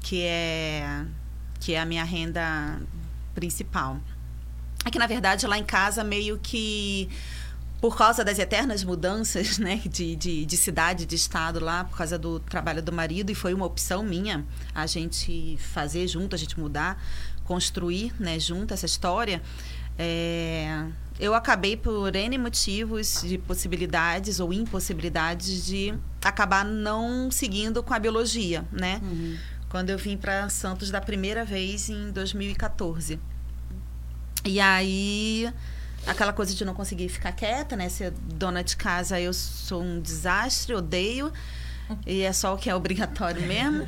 que é, que é a minha renda principal. É que, na verdade, lá em casa, meio que por causa das eternas mudanças, né, de, de, de cidade, de estado lá, por causa do trabalho do marido, e foi uma opção minha a gente fazer junto, a gente mudar, construir, né, junto essa história. É, eu acabei por N motivos de possibilidades ou impossibilidades de acabar não seguindo com a biologia, né? Uhum. quando eu vim para Santos da primeira vez em 2014. E aí, aquela coisa de não conseguir ficar quieta, né? Ser dona de casa, eu sou um desastre, odeio. E é só o que é obrigatório mesmo.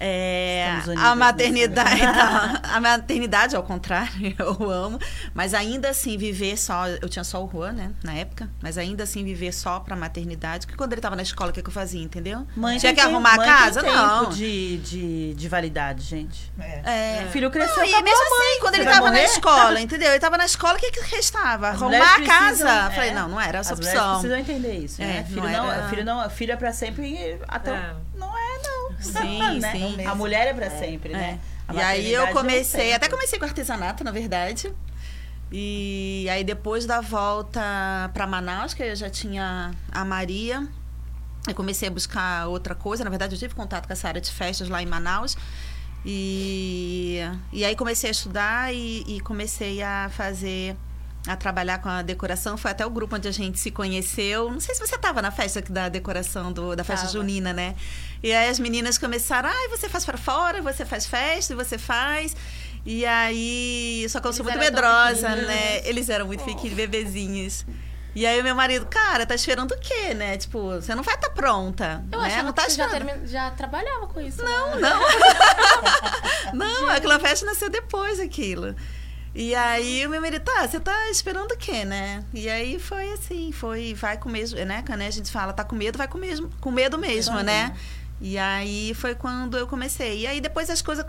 É, a nessa, maternidade, então, a maternidade, ao contrário, eu amo. Mas ainda assim, viver só. Eu tinha só o Juan, né? Na época. Mas ainda assim, viver só pra maternidade. Porque quando ele tava na escola, o que, que eu fazia, entendeu? Mãe Tinha tem que arrumar a casa? Tem Não. tempo de, de, de validade, gente. É. É. O filho cresceu, Não, e mesmo a mãe. assim, quando ele vai tava na escola, entendeu? Ele tava na escola, o que, que restava? As Arrumar a casa. precisam- Falei, é. não, não era essa As opção. precisam entender isso, né? É, filho, não era- filho, não, filho é pra sempre até É. Não é, não. Sim, né? sim. A mulher é pra sempre, né? É. E aí eu comecei, até comecei com artesanato, na verdade. E aí depois da volta para Manaus, que eu já tinha a Maria, eu comecei a buscar outra coisa. Na verdade, eu tive contato com essa área de festas lá em Manaus. E, e aí comecei a estudar e, e comecei a fazer a trabalhar com a decoração. Foi até o grupo onde a gente se conheceu. Não sei se você estava na festa da decoração do, da festa Tava. junina, né? E aí as meninas começaram, ai, você faz para fora, você faz festa, e você faz. E aí, só que eu sou Eles muito medrosa, né? Eles eram muito pequenos, bebezinhos. E aí meu marido, cara, tá esperando o quê, né? Tipo, você não vai estar pronta, Eu né? Não tá que já, esperando. termi- já trabalhava com isso. Não, né? não. não, a Clanfest nasceu depois aquilo. E aí o meu marido, tá, você tá esperando o quê, né? E aí foi assim, foi, vai com mesmo, né? Quando a gente fala, tá com medo, vai com, mesmo, com medo mesmo, né? E aí foi quando eu comecei. E aí depois as coisas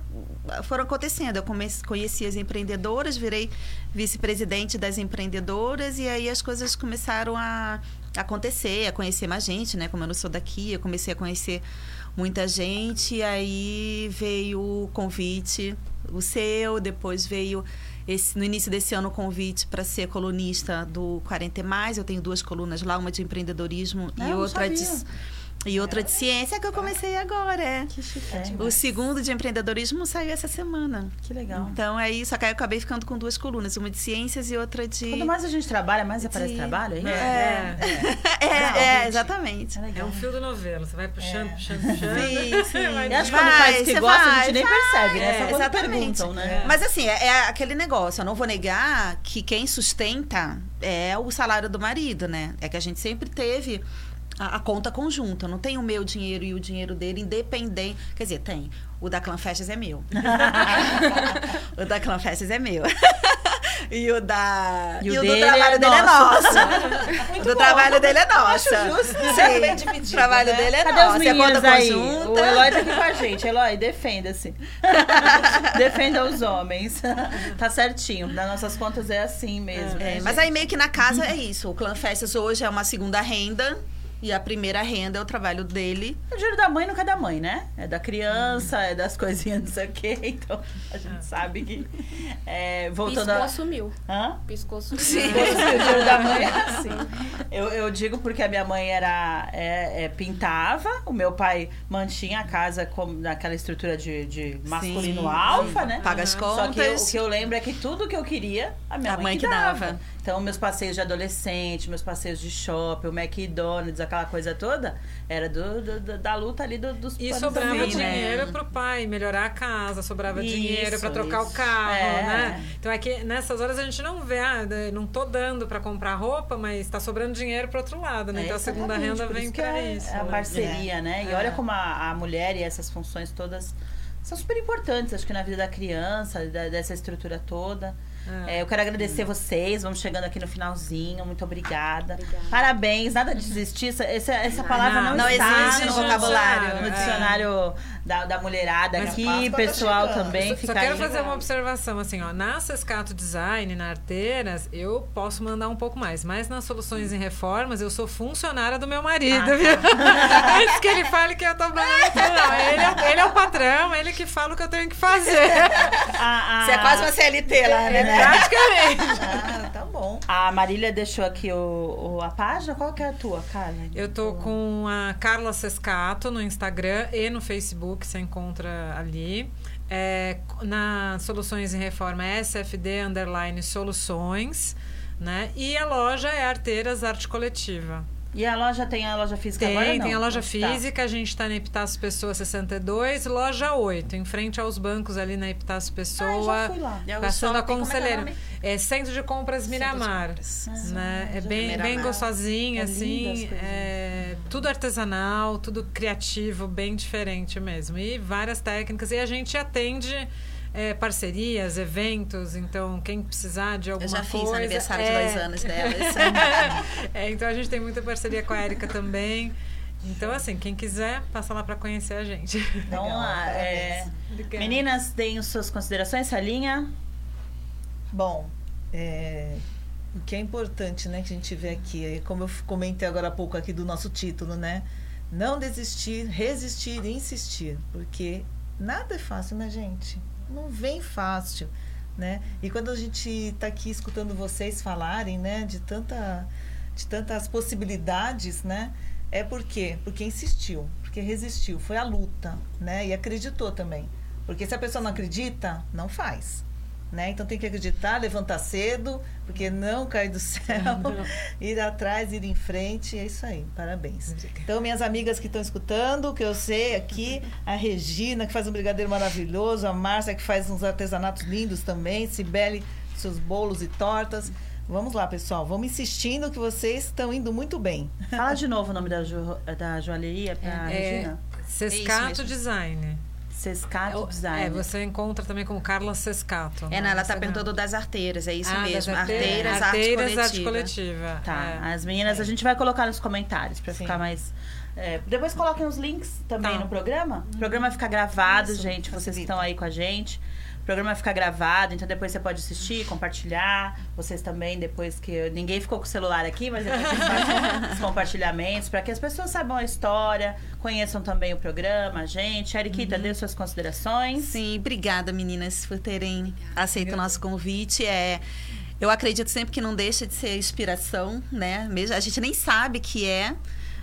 foram acontecendo. Eu conheci as empreendedoras, virei vice-presidente das empreendedoras e aí as coisas começaram a acontecer, a conhecer mais gente, né? Como eu não sou daqui, eu comecei a conhecer muita gente. E aí veio o convite, o seu, depois veio esse, no início desse ano o convite para ser colunista do 40 e mais. Eu tenho duas colunas lá, uma de empreendedorismo Ah, e outra de. E outra de ciência que eu comecei agora, é. Que chique. O segundo de empreendedorismo saiu essa semana. Que legal. Então aí, só que aí eu acabei ficando com duas colunas, uma de ciências e outra de Quanto mais a gente trabalha, mais aparece de- trabalho, é isso? É, É, é, gente. exatamente. É é um fio do novelo. Você vai puxando, puxando, puxando. Sim, sim. E acho que quando faz o que gosta, a vai, gente nem vai. percebe, né? É, Só quando exatamente. perguntam, né? Mas assim, é, é aquele negócio, eu não vou negar que quem sustenta é o salário do marido, né? É que a gente sempre teve a, a conta conjunta. Não tem o meu dinheiro e o dinheiro dele independente. Quer dizer, tem. O da Clan Festas é meu. o da Clan Festas é meu. e o da. E o do dele trabalho é dele é nosso. nosso. o do trabalho dele é nosso. Acho justo. Sim. Bem dividido, O trabalho né? dele é Cadê os nosso. É meninos conta aí? conjunta. O Eloy tá aqui com a gente. Eloy, defenda-se. Defenda os homens. tá certinho. Nas nossas contas é assim mesmo. É, né, mas gente? aí meio que na casa é isso. O Clã Festas hoje é uma segunda renda. E a primeira renda é o trabalho dele. O dinheiro da mãe nunca é da mãe, né? É da criança, é das coisinhas, não sei o quê. Então, a gente sabe que. É, voltando Piscou, a. sumiu. Hã? Piscou, sumiu. Sim. O dinheiro da mãe é assim. Eu, eu digo porque a minha mãe era é, é, pintava, o meu pai mantinha a casa como naquela estrutura de, de masculino Sim, alfa, né? Paga as Só que eu- o contas. que eu lembro é que tudo que eu queria, a minha A mãe, mãe que que dava. dava. Então, meus passeios de adolescente, meus passeios de shopping, o McDonald's, aquela coisa toda, era do, do- da luta ali do- dos E sobrava vida, né? dinheiro pro pai melhorar a casa, sobrava Isso, dinheiro pra trocar o isso. carro, É. né? Então é que nessas horas a gente não vê, ah, não tô dando pra comprar roupa, mas tá sobrando dinheiro pro outro lado, né? É, então a segunda renda vem isso que pra é, isso. É a né? parceria, né? E É. olha como a, a mulher e essas funções todas são super importantes, acho que na vida da criança, da- dessa estrutura toda. É. É, eu quero agradecer vocês, vamos chegando aqui no finalzinho, muito obrigada. Obrigada. Parabéns, nada de desistir, essa, essa, palavra não, Não, não está existe no vocabulário, no é. dicionário da, da mulherada Mas aqui, tá pessoal chegando. também. Só, só quero aí. fazer uma observação assim, ó. Na Sescato Design, na Arteiras, eu posso mandar um pouco mais. Mas nas soluções em reformas, eu sou funcionária do meu marido, Ah, viu? Antes que ele fale que eu tô mandando não. Ele é, ele é o patrão, ele que fala o que eu tenho que fazer. A- a- Você é quase uma CLT lá, né? Praticamente. Ah, tá bom. A Marília deixou aqui o, o- a página. Qual que é a tua, Carla? Eu tô com a Carla Sescato no Instagram e no Facebook, você encontra ali. É, na Soluções em Reforma é SFD Underline Soluções, né? E a loja é Arteiras Arte Coletiva. E a loja tem a loja física Tem, agora? não? tem a loja Tá. física, a gente está na Epitácio Pessoa 62, loja 8, em frente aos bancos ali na Epitácio Ah, Pessoa. já fui lá. É o Passando a como é é? É Centro de Compras Centro de Miramar. Compras. Né? É já bem, bem Miramar. gostosinha, É assim. É, tudo artesanal, tudo criativo, bem diferente mesmo. E várias técnicas. E a gente atende é, parcerias, eventos. Então, quem precisar de alguma Eu já coisa. fiz aniversário é, de dois anos dela. é, então a gente tem muita parceria com a Erika também. Então, assim, quem quiser, passa lá para conhecer a gente. Então, Legal, lá, é, meninas, deem as suas considerações, Salinha. Bom, é, o que é importante, né, que a gente vê aqui, é como eu comentei agora há pouco aqui do nosso título, né? Não desistir, resistir e insistir, porque nada é fácil, né, gente? Não vem fácil, né? E quando a gente está aqui escutando vocês falarem, né, de tanta de tantas possibilidades, né? É por quê? Porque insistiu, porque resistiu, foi a luta, né? E acreditou também. Porque se a pessoa não acredita, não faz. Né? Então tem que acreditar, levantar cedo, porque não cair do céu, ir atrás, ir em frente, é isso aí. Parabéns. Então, minhas amigas que estão escutando, que eu sei aqui, a Regina, que faz um brigadeiro maravilhoso, a Márcia, que faz uns artesanatos lindos também, Cibele, seus bolos e tortas. Vamos lá, pessoal, vamos insistindo que vocês estão indo muito bem. Fala de novo o nome da, jo da joalheria pra É, Regina. Sescato mesmo. Design. Sescato Design. É, você encontra também como Carla Sescato. É, não, ela tá Você perguntando das arteiras, é isso Ah, mesmo. arteiras, Arteiras, arteiras, arte arte coletiva. coletiva. Tá, é. as meninas a gente vai colocar nos comentários pra Sim. ficar mais. é, depois coloquem os links também Tá. no programa. O programa fica gravado, gente. Vocês que estão aí com a gente. O programa fica gravado, então depois você pode assistir, compartilhar. Vocês também, depois que. Ninguém ficou com o celular aqui, mas depois vocês fazem os compartilhamentos para que as pessoas saibam a história, conheçam também o programa, a gente. Eriquita, dê suas considerações. Sim, obrigada, meninas, por terem aceito o nosso convite. É, eu acredito sempre que não deixa de ser inspiração, né? Mesmo, a gente nem sabe que é.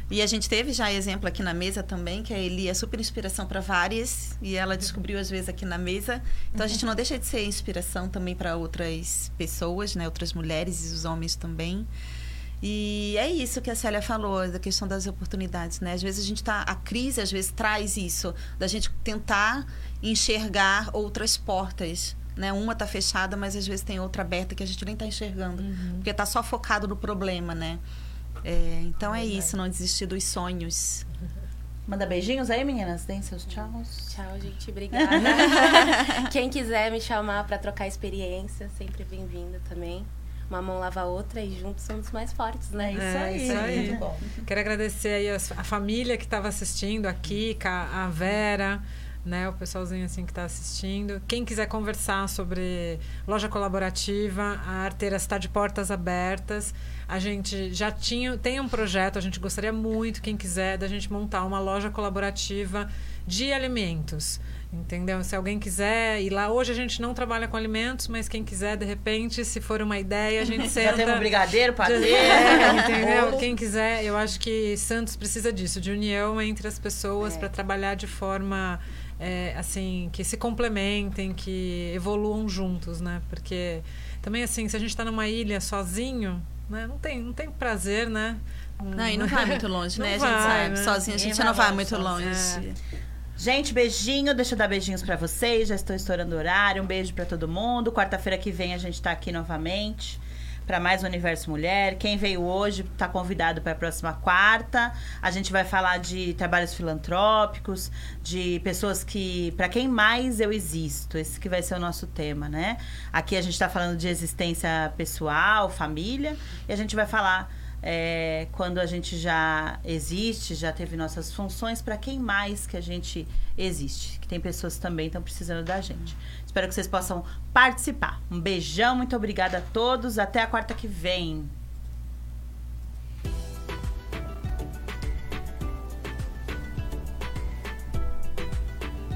E a gente teve já exemplo aqui na mesa também, que a Eli é super inspiração para várias, e ela descobriu às vezes aqui na mesa. Então a gente não deixa de ser inspiração também para outras pessoas, né? Outras mulheres e os homens também. E é isso que a Célia falou, da questão das oportunidades, né? Às vezes a gente tá. A crise às vezes traz isso, da gente tentar enxergar outras portas. Né? Uma tá fechada, mas às vezes tem outra aberta que a gente nem tá enxergando. Porque tá só focado no problema, né? É, então é isso, não desistir dos sonhos. Manda beijinhos aí, meninas. Deem seus tchauz. Tchau, gente. Obrigada. Quem quiser me chamar para trocar experiência, sempre bem-vindo também. Uma mão lava a outra e juntos somos mais fortes, né? Isso É, aí. isso aí. Muito bom. Quero agradecer aí a família que estava assistindo, a Kika, a Vera, né, o pessoalzinho assim que está assistindo. Quem quiser conversar sobre loja colaborativa, a Arteira está de portas abertas. A gente já tinha, tem um projeto, a gente gostaria muito, quem quiser, da gente montar uma loja colaborativa de alimentos. Entendeu? Se alguém quiser ir lá, hoje a gente não trabalha com alimentos, mas quem quiser, de repente, se for uma ideia, a gente Já senta. temos brigadeiro, padeiro. É, entendeu? Quem quiser, eu acho que Santos precisa disso, de união entre as pessoas É. para trabalhar de forma é, assim que se complementem, que evoluam juntos, né? Porque também assim, se a gente está numa ilha sozinho, né? Não tem, não tem prazer, né? Não, e não vai muito longe, né? Não a gente vai, sabe. né? Sozinha a gente não vai muito longe. sozinho. Gente, beijinho. Deixa eu dar beijinhos pra vocês. Já estou estourando o horário. Um beijo pra todo mundo. Quarta-feira que vem a gente tá aqui novamente para mais Universo Mulher. Quem veio hoje tá convidado para a próxima quarta. A gente vai falar de trabalhos filantrópicos, de pessoas que, para quem mais eu existo. Esse que vai ser o nosso tema, né? Aqui a gente tá falando de existência pessoal, família, e a gente vai falar é, quando a gente já existe, já teve nossas funções, para quem mais que a gente existe. Que tem pessoas também estão precisando da gente. Espero que vocês possam participar. Um beijão, muito obrigada a todos. Até a quarta que vem.